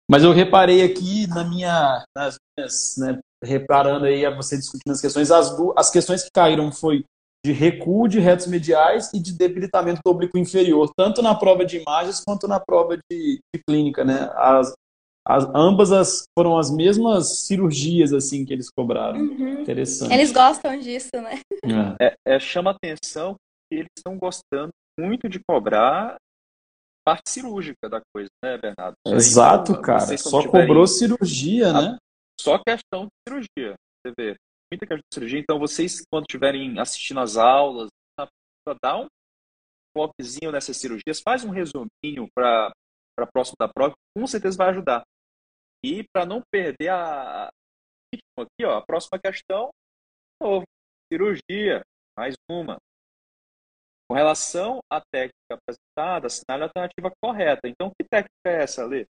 [SPEAKER 3] Mas eu reparei aqui na minha, nas minhas, né, reparando aí a você discutindo as questões, as, as questões que caíram foi de recuo de retos mediais e de debilitamento do oblíquo inferior, tanto na prova de imagens quanto na prova de, de clínica, né? As, as, ambas as, foram as mesmas cirurgias assim que eles cobraram. Uhum. Interessante.
[SPEAKER 4] Eles gostam disso, né?
[SPEAKER 2] É. É, é, chama atenção que eles estão gostando muito de cobrar parte cirúrgica da coisa, né, Bernardo?
[SPEAKER 3] Exato, então, cara. Só cobrou cirurgia, a... né?
[SPEAKER 2] Só questão de cirurgia. Você vê, de cirurgia. Então, vocês, quando estiverem assistindo as aulas, dá um foquezinho nessas cirurgias, faz um resuminho para próximo da prova, com certeza vai ajudar. E para não perder a. Aqui, ó, a próxima questão, novo, cirurgia, mais uma. Com relação à técnica apresentada, assinale a alternativa correta. Então, que técnica é essa, Lê?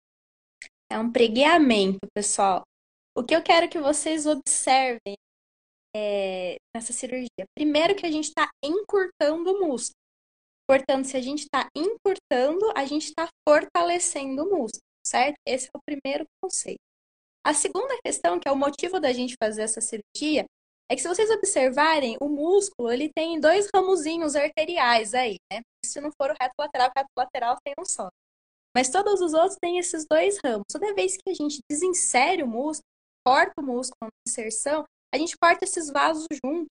[SPEAKER 4] É um pregueamento, pessoal. O que eu quero que vocês observem é, nessa cirurgia? Primeiro que a gente está encurtando o músculo. Portanto, se a gente está encurtando, a gente está fortalecendo o músculo, certo? Esse é o primeiro conceito. A segunda questão, que é o motivo da gente fazer essa cirurgia, é que se vocês observarem, o músculo ele tem dois ramozinhos arteriais aí, né? Se não for o reto lateral, o reto lateral tem um só. Mas todos os outros têm esses dois ramos. Toda vez que a gente desinsere o músculo, corta o músculo na inserção, a gente corta esses vasos juntos.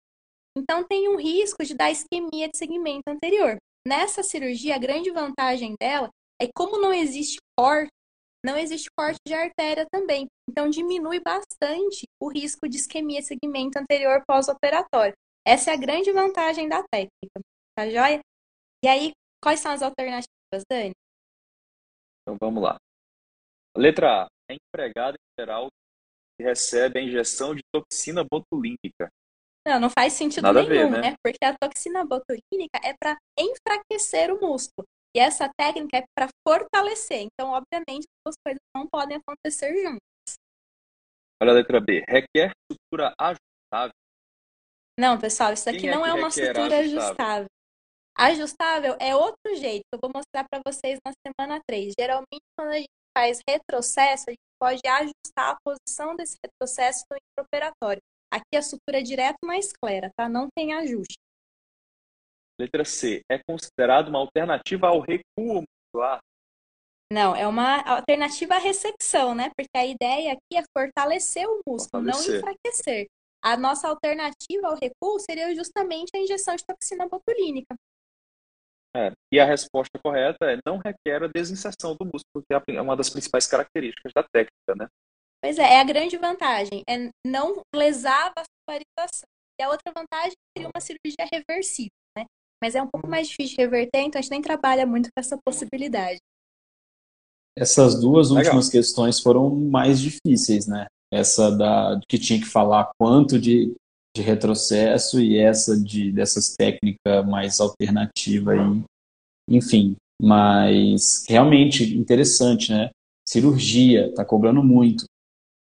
[SPEAKER 4] Então tem um risco de dar isquemia de segmento anterior. Nessa cirurgia, a grande vantagem dela é como não existe corte, não existe corte de artéria também. Então diminui bastante o risco de isquemia de segmento anterior pós-operatório. Essa é a grande vantagem da técnica, tá joia? E aí, quais são as alternativas, Dani?
[SPEAKER 2] Então vamos lá. Letra A. É empregado em geral recebe a injeção de toxina botulínica.
[SPEAKER 4] Não, não faz sentido Nada nenhum, ver, né? né? Porque a toxina botulínica é para enfraquecer o músculo. E essa técnica é para fortalecer. Então, obviamente, as coisas não podem acontecer juntas.
[SPEAKER 2] Olha a letra B. Requer sutura ajustável.
[SPEAKER 4] Não, pessoal, isso aqui Quem é não é, é uma sutura ajustável? ajustável. Ajustável é outro jeito que eu vou mostrar para vocês na semana 3. Geralmente, quando a gente faz retrocesso, a gente pode ajustar a posição desse retrocesso no intraoperatório. Aqui a sutura é direto na esclera, tá? Não tem ajuste.
[SPEAKER 2] Letra C. É considerado uma alternativa ao recuo muscular?
[SPEAKER 4] Não, é uma alternativa à ressecção, né? Porque a ideia aqui é fortalecer o músculo, fortalecer. não enfraquecer. A nossa alternativa ao recuo seria justamente a injeção de toxina botulínica.
[SPEAKER 2] É, e a resposta correta é não requer a desinserção do músculo, que é uma das principais características da técnica, né?
[SPEAKER 4] Pois é, é a grande vantagem, é não lesar a vascularização. E a outra vantagem seria uma cirurgia reversível, né? Mas é um pouco mais difícil de reverter, então a gente nem trabalha muito com essa possibilidade.
[SPEAKER 3] Essas duas Legal. últimas questões foram mais difíceis, né? Essa da que tinha que falar quanto de, de retrocesso e essa de dessas técnicas mais alternativa aí. Enfim, mas realmente interessante, né? Cirurgia, tá cobrando muito.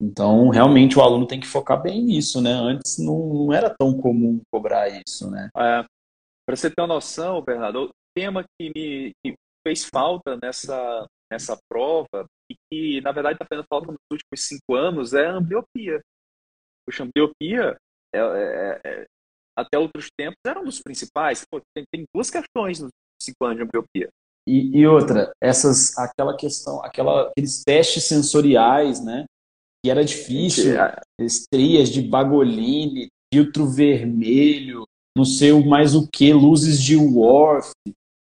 [SPEAKER 3] Então, realmente, o aluno tem que focar bem nisso, né? Antes não, não era tão comum cobrar isso, né?
[SPEAKER 2] É, Para você ter uma noção, Bernardo, o tema que me que fez falta nessa, nessa prova e que, na verdade, está fazendo falta nos últimos cinco anos é a ambliopia. Puxa, a ambliopia, é, é, é, até outros tempos, era um dos principais. Pô, tem, tem duas questões nos cinco anos de ambliopia.
[SPEAKER 3] E, e, outra, essas, aquela questão, aquela, aqueles testes sensoriais, né? que era difícil, estrias de Bagolini, filtro vermelho, não sei mais o que, luzes de Worf,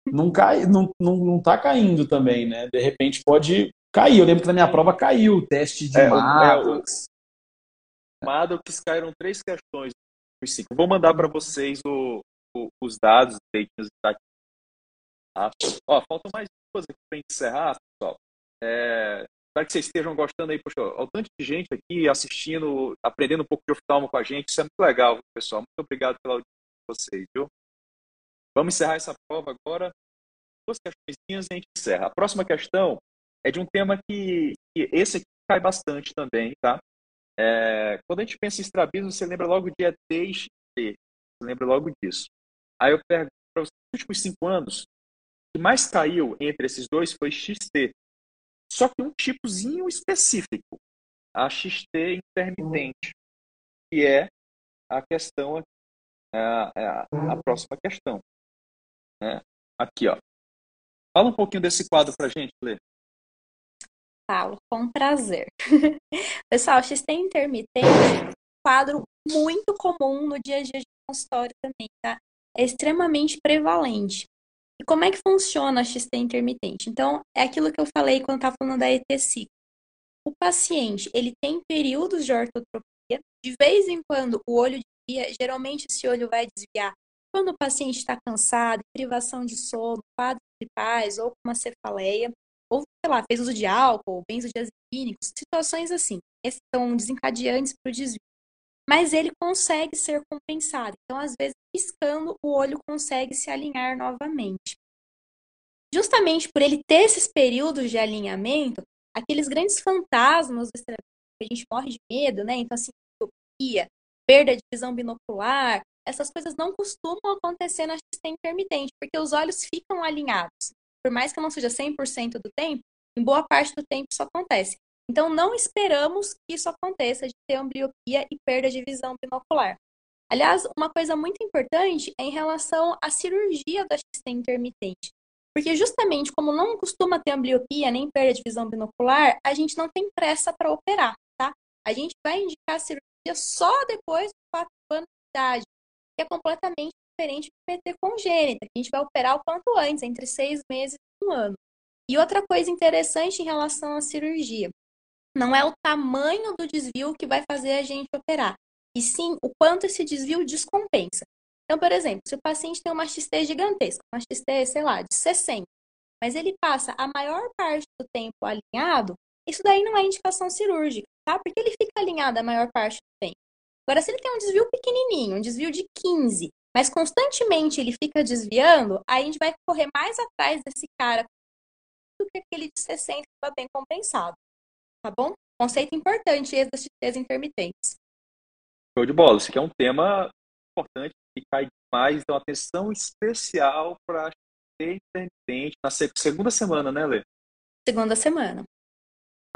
[SPEAKER 3] não, cai, não, não, não tá caindo também, né? De repente pode cair. Eu lembro que na minha prova caiu o teste de é, Maddox.
[SPEAKER 2] O Maddox caíram três questões Vou mandar para vocês o, o, os dados aqui. Tá? Ó, faltam mais duas aqui para encerrar, pessoal. É, Espero que vocês estejam gostando aí, poxa, o tanto de gente aqui assistindo, aprendendo um pouco de oftalmo com a gente, isso é muito legal, pessoal. Muito obrigado pela audiência de vocês, viu? Vamos encerrar essa prova agora. Duas questões e a gente encerra. A próxima questão é de um tema que, que esse aqui cai bastante também, tá? É, quando a gente pensa em estrabismo, você lembra logo de ET e XT. Você lembra logo disso. Aí eu pergunto para os últimos cinco anos, o que mais caiu entre esses dois foi XT, só que um tipozinho específico, a XT intermitente, que é a questão, a, a, a próxima questão. Né? Aqui, ó. Fala um pouquinho desse quadro para gente, Lê.
[SPEAKER 4] Falo, com prazer. Pessoal, XT intermitente quadro muito comum no dia a dia de consultório também, tá? É extremamente prevalente. E como é que funciona a XT intermitente? Então, é aquilo que eu falei quando estava falando da ETC. O paciente, ele tem períodos de ortotropia, de vez em quando o olho desvia, geralmente esse olho vai desviar quando o paciente está cansado, privação de sono, quadros gripais ou com uma cefaleia, ou, sei lá, fez uso de álcool, benzodiazepínicos, situações assim. Esses são desencadeantes para o desvio. Mas ele consegue ser compensado. Então, às vezes, piscando, o olho consegue se alinhar novamente. Justamente por ele ter esses períodos de alinhamento, aqueles grandes fantasmas que a gente morre de medo, né? Então, assim, perda de visão binocular, essas coisas não costumam acontecer na XT intermitente, porque os olhos ficam alinhados. Por mais que não seja 100% do tempo, em boa parte do tempo isso acontece. Então, não esperamos que isso aconteça de ter ambliopia e perda de visão binocular. Aliás, uma coisa muito importante é em relação à cirurgia da XT intermitente. Porque justamente como não costuma ter ambliopia nem perda de visão binocular, a gente não tem pressa para operar, tá? A gente vai indicar a cirurgia só depois dos 4 anos de idade, que é completamente diferente do PT congênita, que a gente vai operar o quanto antes, entre seis meses e um ano. E outra coisa interessante em relação à cirurgia, não é o tamanho do desvio que vai fazer a gente operar, e sim o quanto esse desvio descompensa. Então, por exemplo, se o paciente tem uma XT gigantesca, uma XT, sei lá, de 60, mas ele passa a maior parte do tempo alinhado, isso daí não é indicação cirúrgica, tá? Porque ele fica alinhado a maior parte do tempo. Agora, se ele tem um desvio pequenininho, um desvio de 15, mas constantemente ele fica desviando, aí a gente vai correr mais atrás desse cara do que aquele de 60 que está bem compensado. Tá bom? Conceito importante esse das XTs intermitentes.
[SPEAKER 2] Show de bola. Isso aqui é um tema importante que cai demais, então atenção especial para intermitente na segunda semana, né, Lê?
[SPEAKER 4] Segunda semana.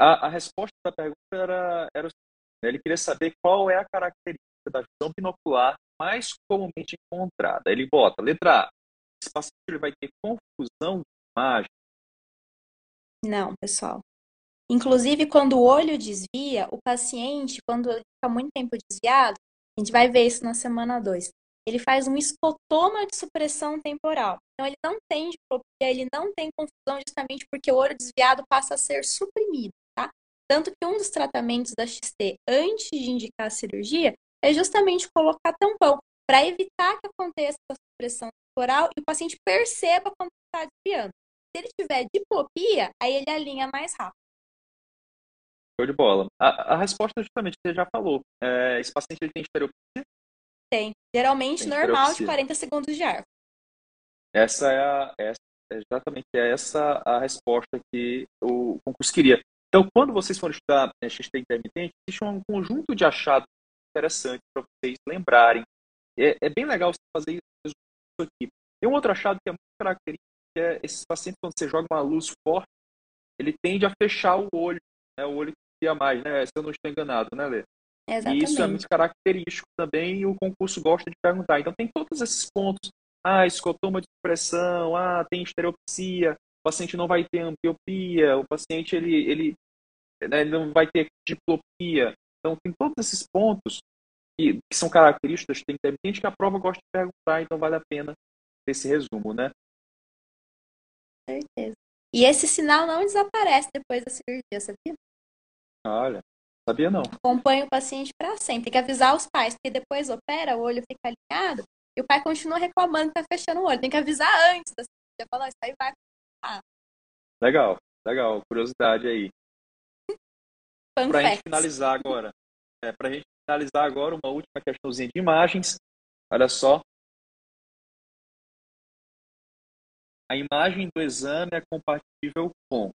[SPEAKER 2] A, a resposta da pergunta era, era o seguinte, né? ele queria saber qual é a característica da visão binocular mais comumente encontrada. Ele bota, letra A, esse paciente vai ter confusão de imagem?
[SPEAKER 4] Não, pessoal. Inclusive, quando o olho desvia, o paciente, quando fica muito tempo desviado, a gente vai ver isso na semana 2, ele faz um escotoma de supressão temporal. Então, ele não tem diplopia, ele não tem confusão justamente porque o olho desviado passa a ser suprimido, tá? Tanto que um dos tratamentos da XT antes de indicar a cirurgia é justamente colocar tampão, para evitar que aconteça a supressão temporal e o paciente perceba quando está desviando. Se ele tiver diplopia, aí ele alinha mais rápido.
[SPEAKER 2] Show de bola. A, a resposta, justamente, você já falou. É, esse paciente ele tem estereopsia?
[SPEAKER 4] Tem. Geralmente tem normal de 40 segundos de ar.
[SPEAKER 2] Essa é, a, essa, é exatamente essa a resposta que o concurso queria. Então, quando vocês forem estudar é, XT intermitente, existe um conjunto de achados interessantes para vocês lembrarem. É, é, bem legal você fazer isso aqui. Tem um outro achado que é muito característico, que é esses pacientes, quando você joga uma luz forte, ele tende a fechar o olho, né? o olho a mais, né? Se eu não estou enganado, né, Lê?
[SPEAKER 4] Exatamente.
[SPEAKER 2] E isso é muito característico também e o concurso gosta de perguntar. Então tem todos esses pontos. Ah, escotoma de supressão, ah, tem estereopsia, o paciente não vai ter ambliopia, o paciente ele, ele, né, ele não vai ter diplopia. Então tem todos esses pontos que, que são características tem intermitente que a prova gosta de perguntar, então vale a pena ter esse resumo, né?
[SPEAKER 4] Certeza. E esse sinal não desaparece depois da cirurgia, sabia?
[SPEAKER 2] Olha, sabia não.
[SPEAKER 4] Acompanha o paciente para sempre. Tem que avisar os pais, porque depois opera, o olho fica alinhado e o pai continua reclamando que tá fechando o olho. Tem que avisar antes da cirurgia. Falar, isso aí vai ah.
[SPEAKER 2] Legal, legal. Curiosidade aí. Para a gente finalizar agora, é, para a gente finalizar agora, uma última questãozinha de imagens. Olha só. A imagem do exame é compatível com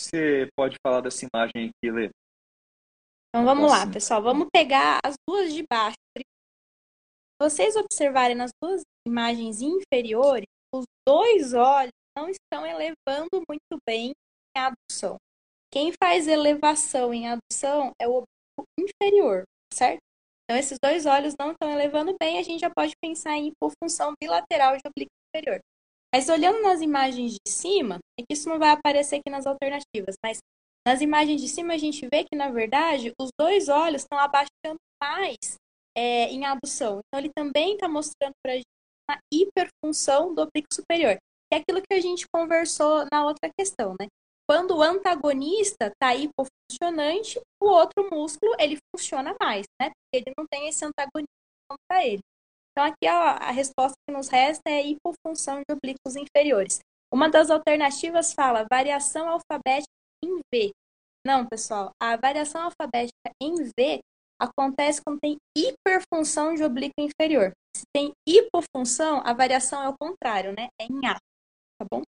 [SPEAKER 2] você pode falar dessa imagem aqui, Lê?
[SPEAKER 4] Então vamos lá, pessoal. Vamos pegar as duas de baixo. Se vocês observarem nas duas imagens inferiores, os dois olhos não estão elevando muito bem em adução. Quem faz elevação em adução é o oblíquo inferior, certo? Então, esses dois olhos não estão elevando bem, a gente já pode pensar em hipofunção bilateral de oblíquo inferior. Mas olhando nas imagens de cima, é que isso não vai aparecer aqui nas alternativas, mas nas imagens de cima a gente vê que, na verdade, os dois olhos estão abaixando mais é, em adução. Então, ele também está mostrando para a gente uma hiperfunção do oblíquo superior. Que é aquilo que a gente conversou na outra questão, né? Quando o antagonista está hipofuncionante, o outro músculo ele funciona mais, né? Ele não tem esse antagonismo contra ele. Então aqui a, a resposta que nos resta é hipofunção de oblíquos inferiores. Uma das alternativas fala variação alfabética em V. Não, pessoal, a variação alfabética em V acontece quando tem hiperfunção de oblíquo inferior. Se tem hipofunção, a variação é o contrário, né? É em A. Tá bom?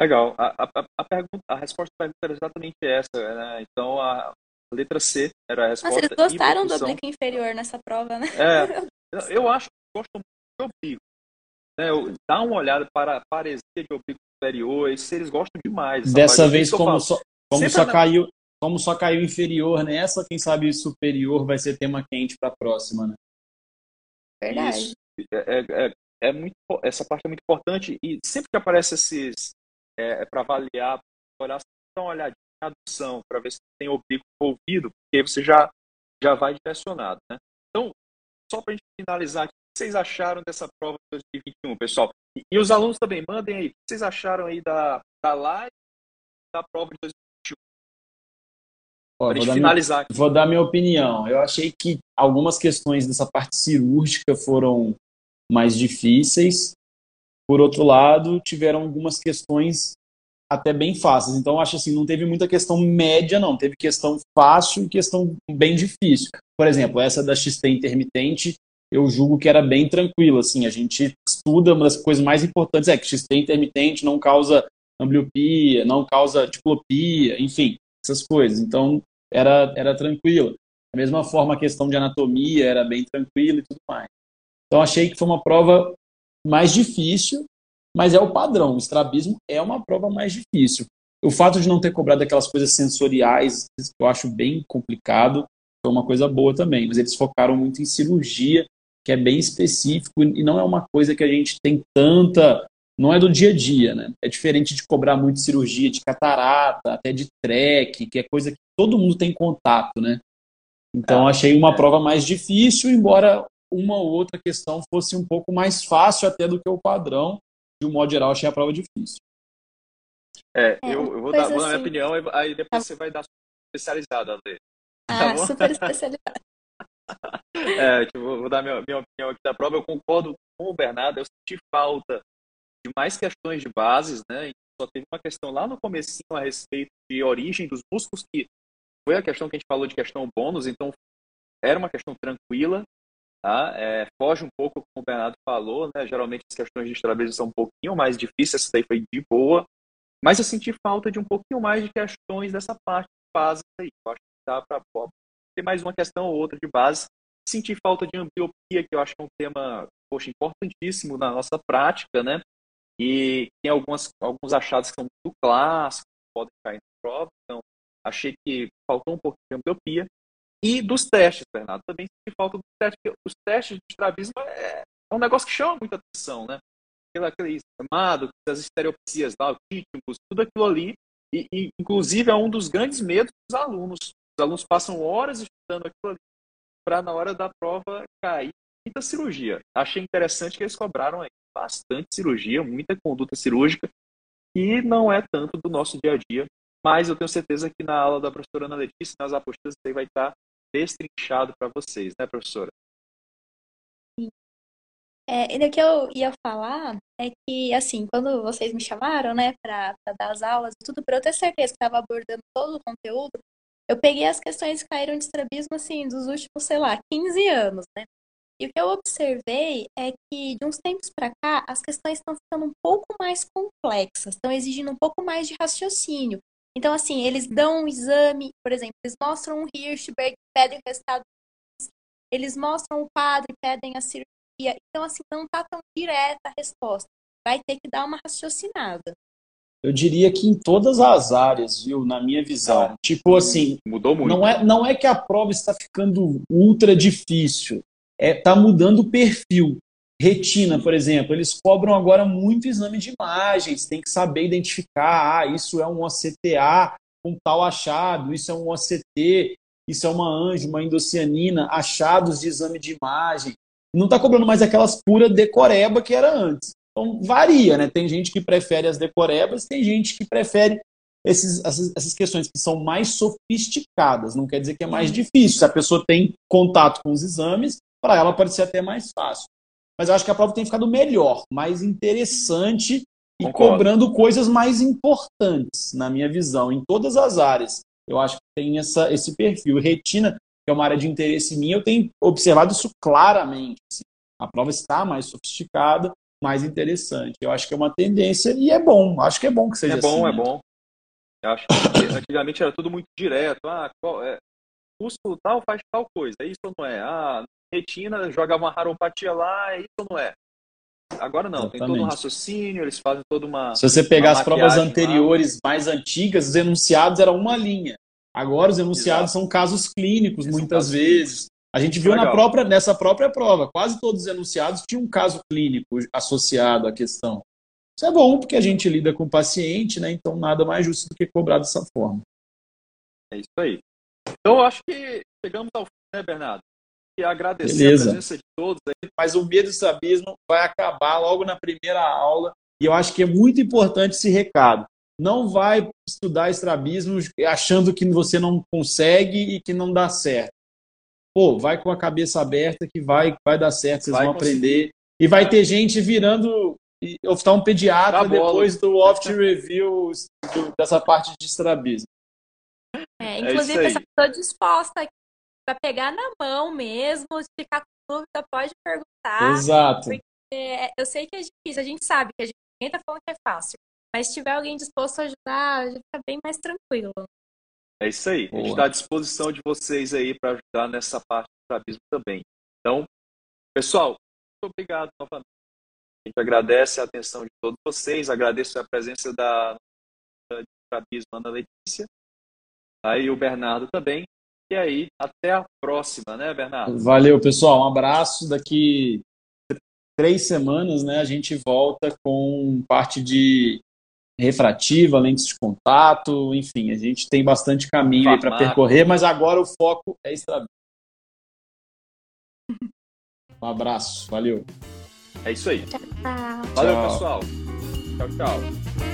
[SPEAKER 2] Legal. A, a, a, pergunta, a resposta à pergunta era exatamente essa. Né? Então, a letra C era a resposta.
[SPEAKER 4] Nossa, eles gostaram do oblíquo inferior nessa prova, né?
[SPEAKER 2] É, eu acho que gostam muito do oblíquo. Né? Dá uma olhada para a paresia de oblíquo superior, isso eles gostam demais.
[SPEAKER 3] Dessa vez, como só, como só caiu, como só caiu inferior nessa, quem sabe superior vai ser tema quente para a próxima, né?
[SPEAKER 4] Verdade. Isso.
[SPEAKER 2] É, é, é, é, muito, essa parte é muito importante e sempre que aparece esses é, é para avaliar, olhar, dá uma olhadinha na adução para ver se tem oblíquo envolvido, porque você já já vai direcionado, né? Então, só para a gente finalizar, o que vocês acharam dessa prova de 2021, pessoal? E, e os alunos também mandem aí, o que vocês acharam aí da, da live da prova de 2021?
[SPEAKER 3] Ó, vou, dar finalizar minha, vou dar minha opinião. Eu achei que algumas questões dessa parte cirúrgica foram mais difíceis. Por outro lado, tiveram algumas questões até bem fáceis. Então, acho assim, não teve muita questão média, não. Teve questão fácil e questão bem difícil. Por exemplo, essa da XT intermitente, eu julgo que era bem tranquila. Assim, a gente estuda, uma das coisas mais importantes é que XT intermitente não causa ambliopia, não causa diplopia, enfim essas coisas. Então, era, era tranquilo. Da mesma forma, a questão de anatomia era bem tranquila e tudo mais. Então, achei que foi uma prova mais difícil, mas é o padrão. O estrabismo é uma prova mais difícil. O fato de não ter cobrado aquelas coisas sensoriais, eu acho bem complicado, foi uma coisa boa também. Mas eles focaram muito em cirurgia, que é bem específico e não é uma coisa que a gente tem tanta não é do dia a dia, né? É diferente de cobrar muito cirurgia de catarata, até de track, que é coisa que todo mundo tem contato, né? Então ah, achei uma é. prova mais difícil, embora uma ou outra questão fosse um pouco mais fácil até do que o padrão. De um modo geral, achei a prova difícil.
[SPEAKER 2] É, é eu, eu vou, dar, vou dar minha assim. opinião, aí depois tá. você vai dar especializada, André.
[SPEAKER 4] Tá ah, super especializada.
[SPEAKER 2] é, tipo, vou dar minha, minha opinião aqui da prova. Eu concordo com o Bernardo, eu senti falta de mais questões de bases, né? Só teve uma questão lá no comecinho a respeito de origem dos músculos, que foi a questão que a gente falou de questão bônus, então era uma questão tranquila, tá? É, foge um pouco, como o Bernardo falou, né? Geralmente as questões de estrabismo são um pouquinho mais difíceis, essa daí foi de boa, mas eu senti falta de um pouquinho mais de questões dessa parte de base aí. Eu acho que dá para ter mais uma questão ou outra de base. Senti falta de ambliopia, que eu acho que é um tema, poxa, importantíssimo na nossa prática, né? E tem algumas, alguns achados que são muito clássicos, podem cair na prova, então achei que faltou um pouco de ambliopia. E dos testes, Bernardo, também senti falta dos testes, porque os testes de estrabismo é, é um negócio que chama muita atenção, né? Aquele, aquele chamado, as estereopsias, tá? ritmos, tudo aquilo ali, e, e, inclusive é um dos grandes medos dos alunos. Os alunos passam horas estudando aquilo ali para na hora da prova cair muita cirurgia. Achei interessante que eles cobraram aí bastante cirurgia, muita conduta cirúrgica, e não é tanto do nosso dia a dia. Mas eu tenho certeza que na aula da professora Ana Letícia, nas apostilas, isso aí vai estar destrinchado para vocês, né, professora?
[SPEAKER 4] É, e o que eu ia falar é que, assim, quando vocês me chamaram, né, para dar as aulas e tudo, para eu ter certeza que estava abordando todo o conteúdo, eu peguei as questões que caíram de estrabismo, assim, dos últimos, sei lá, 15 anos, né? E o que eu observei é que, de uns tempos para cá, as questões estão ficando um pouco mais complexas, estão exigindo um pouco mais de raciocínio. Então, assim, eles dão um exame, por exemplo, eles mostram um Hirschberg, pedem o resultado, eles mostram o quadro e pedem a cirurgia. Então, assim, não está tão direta a resposta. Vai ter que dar uma raciocinada.
[SPEAKER 3] Eu diria que em todas as áreas, viu, na minha visão. Ah, tipo assim,
[SPEAKER 2] mudou muito.
[SPEAKER 3] Não é, não é que a prova está ficando ultra difícil está é, tá mudando o perfil. Retina, por exemplo, eles cobram agora muito exame de imagens, tem que saber identificar, ah, isso é um OCTA com tal achado, isso é um OCT, isso é uma anjo, uma endocianina, achados de exame de imagem. não está cobrando mais aquelas puras decoreba que era antes. Então varia, né? Tem gente que prefere as decorebas, tem gente que prefere esses, essas, essas questões que são mais sofisticadas. Não quer dizer que é mais difícil. Se a pessoa tem contato com os exames, para ela pode ser até mais fácil. Mas eu acho que a prova tem ficado melhor, mais interessante e Concordo. cobrando coisas mais importantes, na minha visão, em todas as áreas. Eu acho que tem essa, esse perfil. Retina, que é uma área de interesse minha, eu tenho observado isso claramente. Assim. A prova está mais sofisticada, mais interessante. Eu acho que é uma tendência e é bom. Acho que é bom que seja
[SPEAKER 2] é bom,
[SPEAKER 3] assim.
[SPEAKER 2] É bom, é bom. Eu acho que antigamente era tudo muito direto. Ah, qual, é, custo tal faz tal coisa. É isso ou não é? Ah, retina jogava uma raropatia lá, é isso ou não é? Agora não, Exatamente. tem todo um raciocínio, eles fazem toda uma.
[SPEAKER 3] Se você pegar as provas anteriores, lá. mais antigas, os enunciados eram uma linha. Agora os enunciados Exato. são casos clínicos, muitas vezes. A gente viu na própria, nessa própria prova, quase todos os enunciados tinham um caso clínico associado à questão. Isso é bom, porque a gente lida com o paciente, né? Então nada mais justo do que cobrar dessa forma.
[SPEAKER 2] É isso aí. Então, eu acho que chegamos ao fim, né, Bernardo? E agradecer
[SPEAKER 3] Beleza.
[SPEAKER 2] a presença de todos. Aí.
[SPEAKER 3] Mas o medo do estrabismo vai acabar logo na primeira aula. E eu acho que é muito importante esse recado. Não vai estudar estrabismo achando que você não consegue e que não dá certo pô, vai com a cabeça aberta que vai, vai dar certo, vocês vai vão conseguir. aprender. E vai ter gente virando um pediatra depois do oft review dessa parte de estrabismo.
[SPEAKER 4] É, inclusive, é estou disposta para pegar na mão mesmo, se ficar com dúvida, pode perguntar.
[SPEAKER 3] Exato.
[SPEAKER 4] Porque eu sei que é difícil, a gente sabe que a gente nem tá falando que é fácil. Mas se tiver alguém disposto a ajudar, a gente fica bem mais tranquilo.
[SPEAKER 2] É isso aí. Boa. A gente está à disposição de vocês aí para ajudar nessa parte do estrabismo também. Então, pessoal, muito obrigado novamente. A gente agradece a atenção de todos vocês, agradeço a presença da estrabismo Ana Letícia, aí o Bernardo também. E aí, até a próxima, né, Bernardo?
[SPEAKER 3] Valeu, pessoal. Um abraço. Daqui três semanas, né, a gente volta com parte de refrativa, lentes de contato, enfim, a gente tem bastante caminho para percorrer, mas agora o foco é extra. Um abraço, valeu.
[SPEAKER 2] É isso aí.
[SPEAKER 4] Tchau.
[SPEAKER 2] Valeu,
[SPEAKER 3] tchau.
[SPEAKER 2] pessoal. Tchau, tchau.